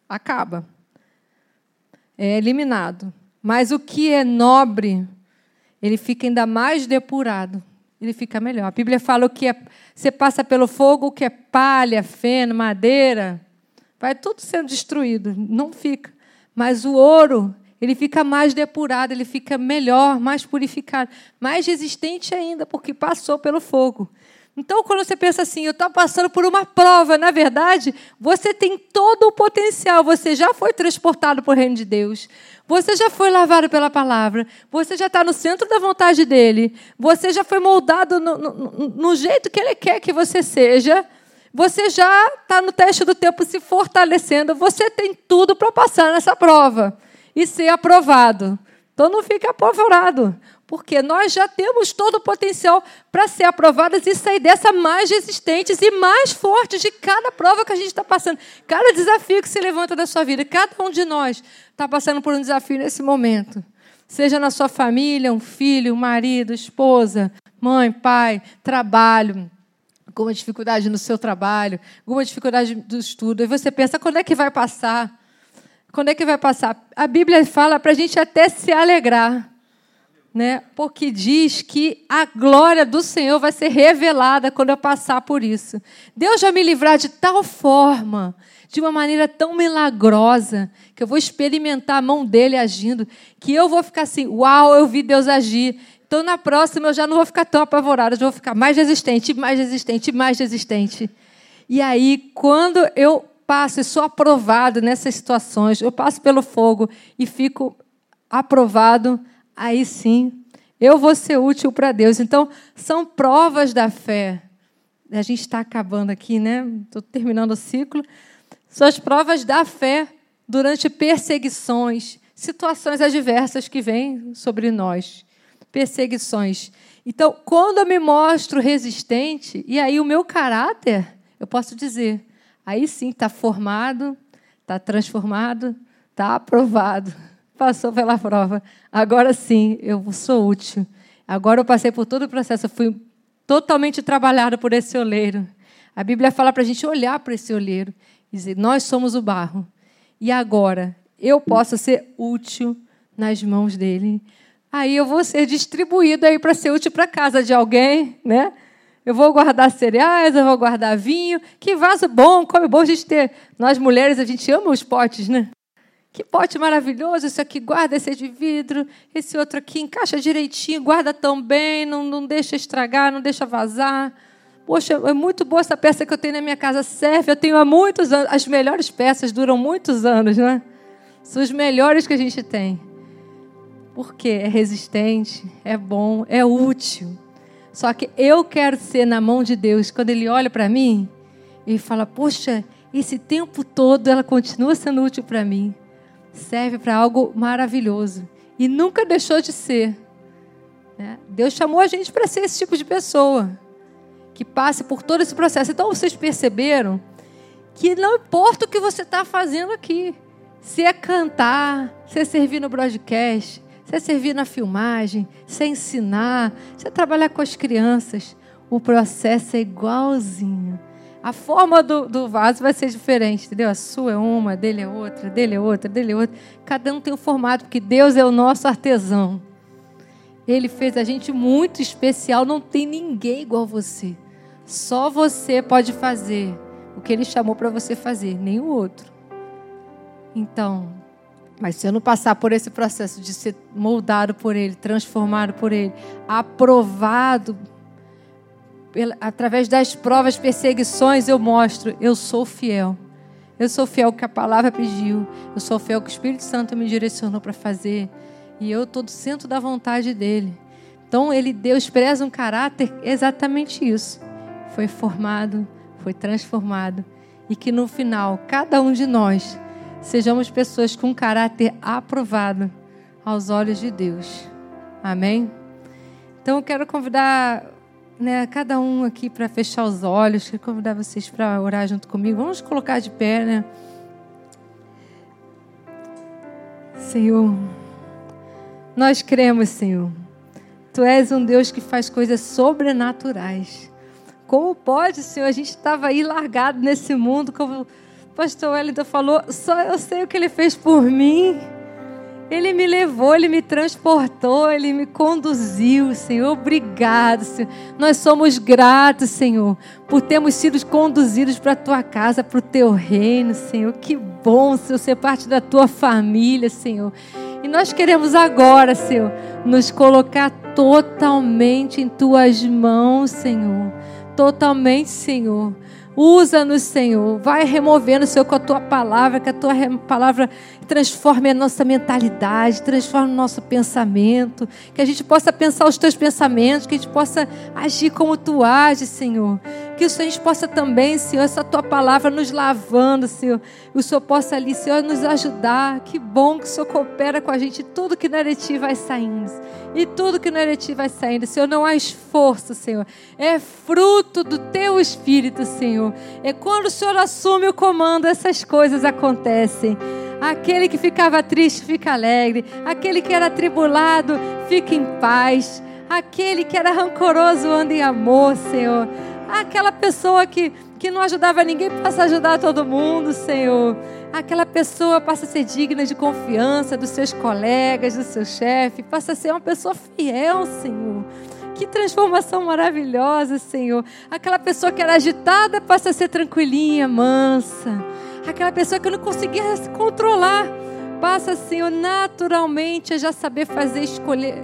acaba é eliminado. Mas o que é nobre, ele fica ainda mais depurado. Ele fica melhor. A Bíblia fala o que é, você passa pelo fogo, o que é palha, feno, madeira, vai tudo sendo destruído, não fica. Mas o ouro, ele fica mais depurado, ele fica melhor, mais purificado, mais resistente ainda, porque passou pelo fogo. Então, quando você pensa assim, eu estou passando por uma prova, na verdade, você tem todo o potencial, você já foi transportado para o reino de Deus, você já foi lavado pela palavra, você já está no centro da vontade dele, você já foi moldado no, no, no jeito que ele quer que você seja, você já está no teste do tempo se fortalecendo, você tem tudo para passar nessa prova e ser aprovado. Então não fique apavorado, porque nós já temos todo o potencial para ser aprovadas e sair dessa mais resistentes e mais fortes de cada prova que a gente está passando, cada desafio que se levanta da sua vida. Cada um de nós está passando por um desafio nesse momento. Seja na sua família, um filho, um marido, esposa, mãe, pai, trabalho, alguma dificuldade no seu trabalho, alguma dificuldade do estudo, e você pensa, quando é que vai passar? Quando é que vai passar? A Bíblia fala para a gente até se alegrar, né? porque diz que a glória do Senhor vai ser revelada quando eu passar por isso. Deus vai me livrar de tal forma, de uma maneira tão milagrosa, que eu vou experimentar a mão dele agindo, que eu vou ficar assim: uau, eu vi Deus agir. Então, na próxima, eu já não vou ficar tão apavorada, eu vou ficar mais resistente, mais resistente, mais resistente. E aí, quando eu passo e sou aprovado nessas situações, eu passo pelo fogo e fico aprovado, aí sim eu vou ser útil para Deus. Então, são provas da fé. A gente está acabando aqui, né? Estou terminando o ciclo. São as provas da fé durante perseguições, situações adversas que vêm sobre nós. Perseguições. Então, quando eu me mostro resistente, e aí o meu caráter, eu posso dizer, Aí sim está formado, está transformado, está aprovado. Passou pela prova. Agora sim, eu sou útil. Agora eu passei por todo o processo, eu fui totalmente trabalhado por esse oleiro. A Bíblia fala para a gente olhar para esse oleiro e dizer: Nós somos o barro. E agora eu posso ser útil nas mãos dele. Aí eu vou ser distribuído aí para ser útil para casa de alguém, né? eu vou guardar cereais, eu vou guardar vinho. Que vaso bom, como é bom a gente ter. Nós mulheres, a gente ama os potes, né? Que pote maravilhoso, esse aqui guarda, esse é de vidro, esse outro aqui encaixa direitinho, guarda tão bem, não, não deixa estragar, não deixa vazar. Poxa, é muito boa essa peça que eu tenho na minha casa, serve, eu tenho há muitos anos. As melhores peças duram muitos anos, né? São os melhores que a gente tem. Porque é resistente, é bom, é útil. Só que eu quero ser na mão de Deus. Quando Ele olha para mim e fala: Poxa, esse tempo todo ela continua sendo útil para mim. Serve para algo maravilhoso. E nunca deixou de ser. Né? Deus chamou a gente para ser esse tipo de pessoa que passe por todo esse processo. Então vocês perceberam que não importa o que você está fazendo aqui, se é cantar, se é servir no broadcast, você servir na filmagem, você ensinar, você trabalhar com as crianças, o processo é igualzinho. A forma do, do vaso vai ser diferente, entendeu? A sua é uma, dele é outra, dele é outra, dele é outra. Cada um tem um formato, porque Deus é o nosso artesão. Ele fez a gente muito especial, não tem ninguém igual você. Só você pode fazer o que ele chamou para você fazer, nem o outro. Então, mas se eu não passar por esse processo de ser moldado por Ele, transformado por Ele, aprovado, através das provas, perseguições, eu mostro, eu sou fiel. Eu sou fiel que a palavra pediu. Eu sou fiel que o Espírito Santo me direcionou para fazer. E eu estou do centro da vontade dele. Então, ele, Deus preza um caráter exatamente isso. Foi formado, foi transformado. E que no final, cada um de nós sejamos pessoas com caráter aprovado aos olhos de Deus. Amém? Então eu quero convidar né, cada um aqui para fechar os olhos, quero convidar vocês para orar junto comigo. Vamos colocar de pé, né? Senhor, nós cremos, Senhor. Tu és um Deus que faz coisas sobrenaturais. Como pode, Senhor? A gente estava aí largado nesse mundo, como pastor Wellington falou, só eu sei o que ele fez por mim. Ele me levou, ele me transportou, ele me conduziu, Senhor. Obrigado, Senhor. Nós somos gratos, Senhor, por termos sido conduzidos para a tua casa, para o teu reino, Senhor. Que bom, Senhor, ser parte da tua família, Senhor. E nós queremos agora, Senhor, nos colocar totalmente em tuas mãos, Senhor. Totalmente, Senhor. Usa-nos, Senhor. Vai removendo, Senhor, com a tua palavra, que a tua palavra transforme a nossa mentalidade, transforme o nosso pensamento, que a gente possa pensar os teus pensamentos, que a gente possa agir como tu ages, Senhor. Que o Senhor possa também, Senhor, essa tua palavra nos lavando, Senhor. o Senhor possa ali, Senhor, nos ajudar. Que bom que o Senhor coopera com a gente. Tudo que não é ti vai saindo. E tudo que não é ti vai saindo. Senhor, não há esforço, Senhor. É fruto do teu espírito, Senhor. É quando o Senhor assume o comando, essas coisas acontecem. Aquele que ficava triste fica alegre. Aquele que era atribulado fica em paz. Aquele que era rancoroso anda em amor, Senhor. Aquela pessoa que, que não ajudava ninguém passa a ajudar todo mundo, Senhor. Aquela pessoa passa a ser digna de confiança dos seus colegas, do seu chefe. Passa a ser uma pessoa fiel, Senhor. Que transformação maravilhosa, Senhor. Aquela pessoa que era agitada passa a ser tranquilinha, mansa aquela pessoa que não conseguia se controlar, passa, Senhor, naturalmente a já saber fazer escolher,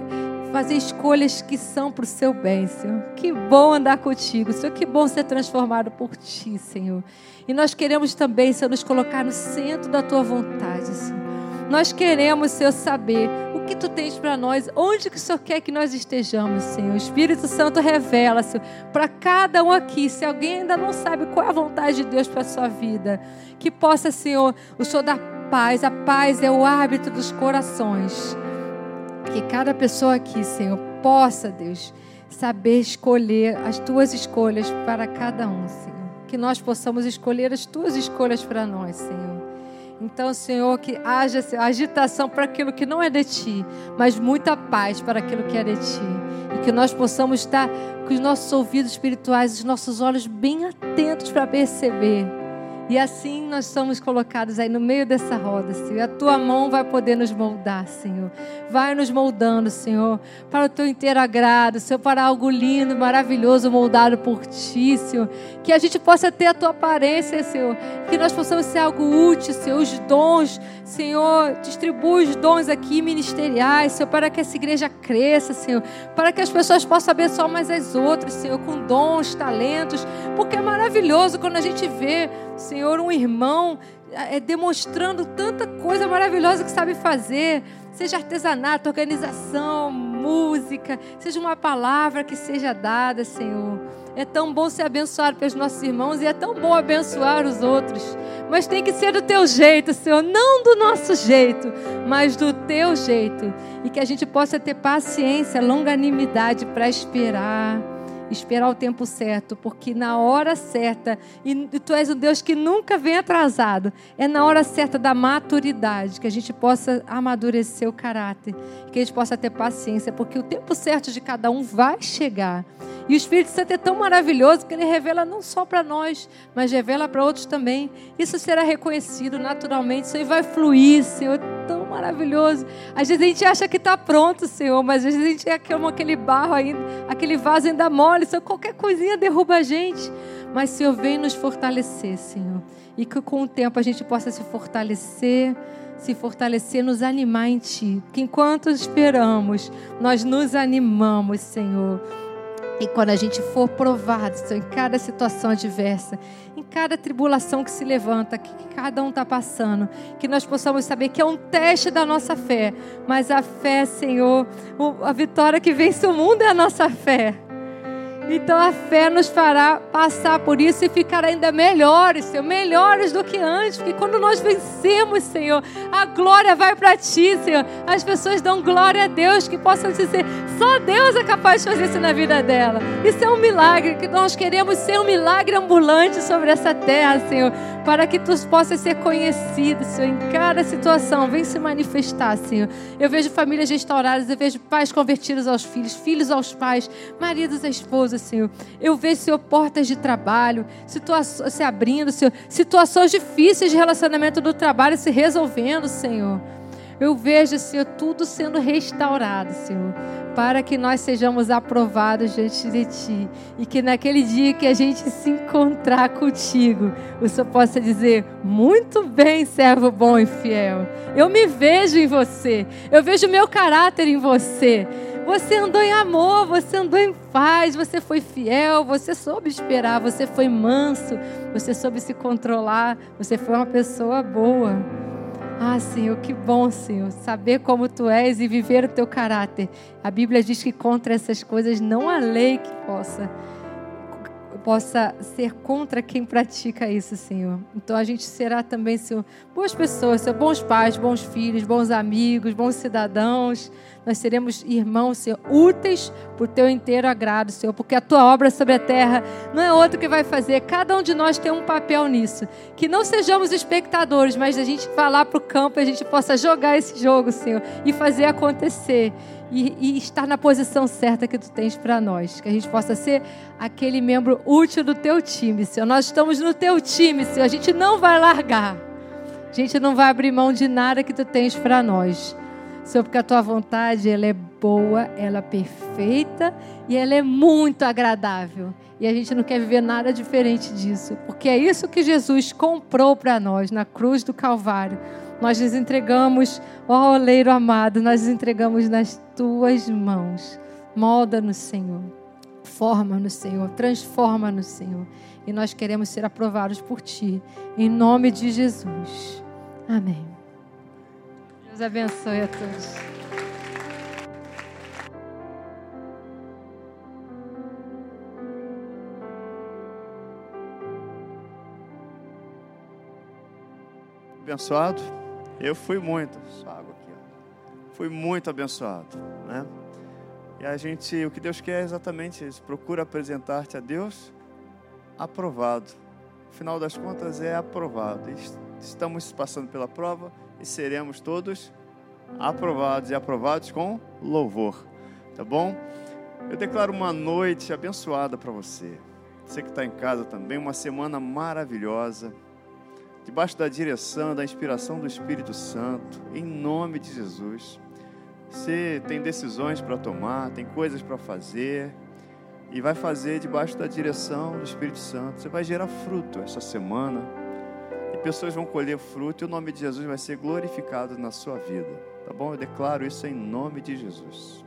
fazer escolhas que são para o seu bem, Senhor. Que bom andar contigo, Senhor. Que bom ser transformado por ti, Senhor. E nós queremos também, Senhor, nos colocar no centro da tua vontade, Senhor. Nós queremos, Senhor, saber o que tu tens para nós, onde que o Senhor quer que nós estejamos, Senhor. O Espírito Santo revela, Senhor, para cada um aqui. Se alguém ainda não sabe qual é a vontade de Deus para a sua vida, que possa, Senhor, o Senhor dar paz. A paz é o hábito dos corações. Que cada pessoa aqui, Senhor, possa, Deus, saber escolher as tuas escolhas para cada um, Senhor. Que nós possamos escolher as tuas escolhas para nós, Senhor. Então, Senhor, que haja agitação para aquilo que não é de ti, mas muita paz para aquilo que é de ti. E que nós possamos estar com os nossos ouvidos espirituais, os nossos olhos bem atentos para perceber e assim nós somos colocados aí no meio dessa roda, Senhor. A tua mão vai poder nos moldar, Senhor. Vai nos moldando, Senhor, para o teu inteiro agrado, Senhor, para algo lindo, maravilhoso, moldado por ti, Senhor. Que a gente possa ter a tua aparência, Senhor. Que nós possamos ser algo útil, Senhor. Os dons, Senhor, distribui os dons aqui ministeriais, Senhor, para que essa igreja cresça, Senhor. Para que as pessoas possam abençoar mais as outras, Senhor, com dons, talentos. Porque é maravilhoso quando a gente vê, Senhor um irmão é, demonstrando tanta coisa maravilhosa que sabe fazer, seja artesanato, organização, música, seja uma palavra que seja dada, Senhor. É tão bom ser abençoado pelos nossos irmãos e é tão bom abençoar os outros. Mas tem que ser do teu jeito, Senhor, não do nosso jeito, mas do teu jeito. E que a gente possa ter paciência, longanimidade para esperar esperar o tempo certo, porque na hora certa, e tu és um Deus que nunca vem atrasado, é na hora certa da maturidade que a gente possa amadurecer o caráter, que a gente possa ter paciência, porque o tempo certo de cada um vai chegar. E o Espírito Santo é tão maravilhoso que ele revela não só para nós, mas revela para outros também. Isso será reconhecido naturalmente, isso aí vai fluir, Senhor, tão maravilhoso. Às vezes a gente acha que está pronto, Senhor, mas às vezes a gente é como aquele barro ainda, aquele vaso ainda mole, Senhor, qualquer coisinha derruba a gente. Mas, Senhor, vem nos fortalecer, Senhor. E que com o tempo a gente possa se fortalecer, se fortalecer, nos animar em Ti. Que enquanto esperamos, nós nos animamos, Senhor e quando a gente for provado, Senhor, em cada situação adversa, cada tribulação que se levanta, que, cada um está passando, que nós possamos saber que é um teste da nossa fé, mas a fé, Senhor, a vitória que vence o mundo é a nossa fé. Então a fé nos fará passar por isso e ficar ainda melhores, Senhor, melhores do que antes, porque quando nós vencemos, Senhor, a glória vai para Ti, Senhor. As pessoas dão glória a Deus, que possam dizer, só Deus é capaz de fazer isso na vida dela. Isso é um milagre, que nós queremos ser um milagre ambulante sobre essa terra, Senhor, para que Tu possas ser conhecido, Senhor, em cada situação. Vem se manifestar, Senhor. Eu vejo famílias restauradas, eu vejo pais convertidos aos filhos, filhos aos pais, maridos à esposa Senhor. Eu vejo, Senhor, portas de trabalho, se abrindo, Senhor, situações difíceis de relacionamento do trabalho se resolvendo, Senhor. Eu vejo, Senhor, tudo sendo restaurado, Senhor. para que nós sejamos aprovados diante de Ti. E que naquele dia que a gente se encontrar contigo, o Senhor possa dizer: Muito bem, servo bom e fiel. Eu me vejo em você, eu vejo o meu caráter em você. Você andou em amor, você andou em paz, você foi fiel, você soube esperar, você foi manso, você soube se controlar, você foi uma pessoa boa. Ah, Senhor, que bom, Senhor, saber como tu és e viver o teu caráter. A Bíblia diz que contra essas coisas não há lei que possa possa ser contra quem pratica isso, Senhor. Então a gente será também, Senhor, boas pessoas, Senhor, bons pais, bons filhos, bons amigos, bons cidadãos nós seremos irmãos, Senhor, úteis por teu inteiro agrado, Senhor, porque a tua obra sobre a terra não é outro que vai fazer. Cada um de nós tem um papel nisso. Que não sejamos espectadores, mas a gente vá lá para o campo e a gente possa jogar esse jogo, Senhor, e fazer acontecer. E, e estar na posição certa que tu tens para nós. Que a gente possa ser aquele membro útil do teu time, Senhor. Nós estamos no teu time, Senhor. A gente não vai largar. A gente não vai abrir mão de nada que tu tens para nós. Senhor, porque a tua vontade ela é boa, ela é perfeita e ela é muito agradável. E a gente não quer viver nada diferente disso, porque é isso que Jesus comprou para nós na cruz do Calvário. Nós nos entregamos, ó oleiro amado, nós nos entregamos nas tuas mãos. Molda-nos, Senhor. Forma-nos, Senhor. Transforma-nos, Senhor. E nós queremos ser aprovados por Ti. Em nome de Jesus. Amém. Abençoe a todos. Abençoado? Eu fui muito. Só água aqui. Ó. Fui muito abençoado, né? E a gente, o que Deus quer é exatamente isso. Procura apresentar-te a Deus aprovado. Afinal das contas, é aprovado. Estamos passando pela prova e seremos todos aprovados e aprovados com louvor. Tá bom? Eu declaro uma noite abençoada para você. Você que está em casa também, uma semana maravilhosa. Debaixo da direção, da inspiração do Espírito Santo, em nome de Jesus. Você tem decisões para tomar, tem coisas para fazer, e vai fazer debaixo da direção do Espírito Santo. Você vai gerar fruto essa semana pessoas vão colher fruto e o nome de Jesus vai ser glorificado na sua vida. Tá bom? Eu declaro isso em nome de Jesus.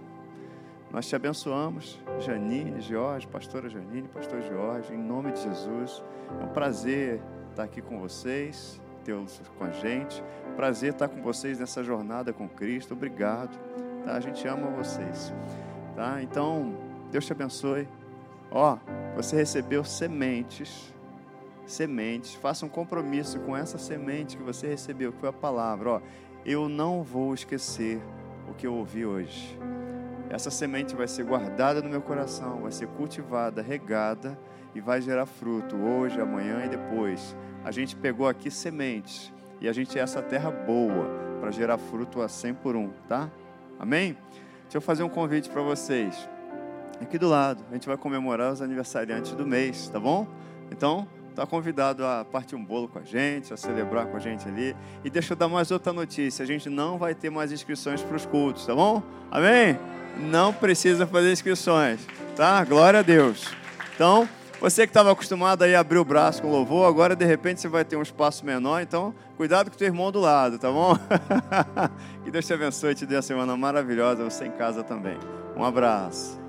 Nós te abençoamos, Janine, Jorge, pastora Janine, pastor Jorge, em nome de Jesus. É um prazer estar aqui com vocês, tê-los com a gente. Prazer estar com vocês nessa jornada com Cristo. Obrigado. Tá? A gente ama vocês. Tá? Então, Deus te abençoe. Ó, você recebeu sementes sementes. Faça um compromisso com essa semente que você recebeu, que foi a palavra. Ó, eu não vou esquecer o que eu ouvi hoje. Essa semente vai ser guardada no meu coração, vai ser cultivada, regada e vai gerar fruto hoje, amanhã e depois. A gente pegou aqui sementes e a gente é essa terra boa para gerar fruto a 100 por um, tá? Amém? Deixa eu fazer um convite para vocês. Aqui do lado, a gente vai comemorar os aniversariantes do mês, tá bom? Então, está convidado a partir um bolo com a gente, a celebrar com a gente ali. E deixa eu dar mais outra notícia: a gente não vai ter mais inscrições para os cultos, tá bom? Amém? Não precisa fazer inscrições, tá? Glória a Deus. Então, você que estava acostumado a abrir o braço com louvor, agora de repente você vai ter um espaço menor, então cuidado com o teu irmão do lado, tá bom? [LAUGHS] que Deus te abençoe e te dê uma semana maravilhosa, você em casa também. Um abraço.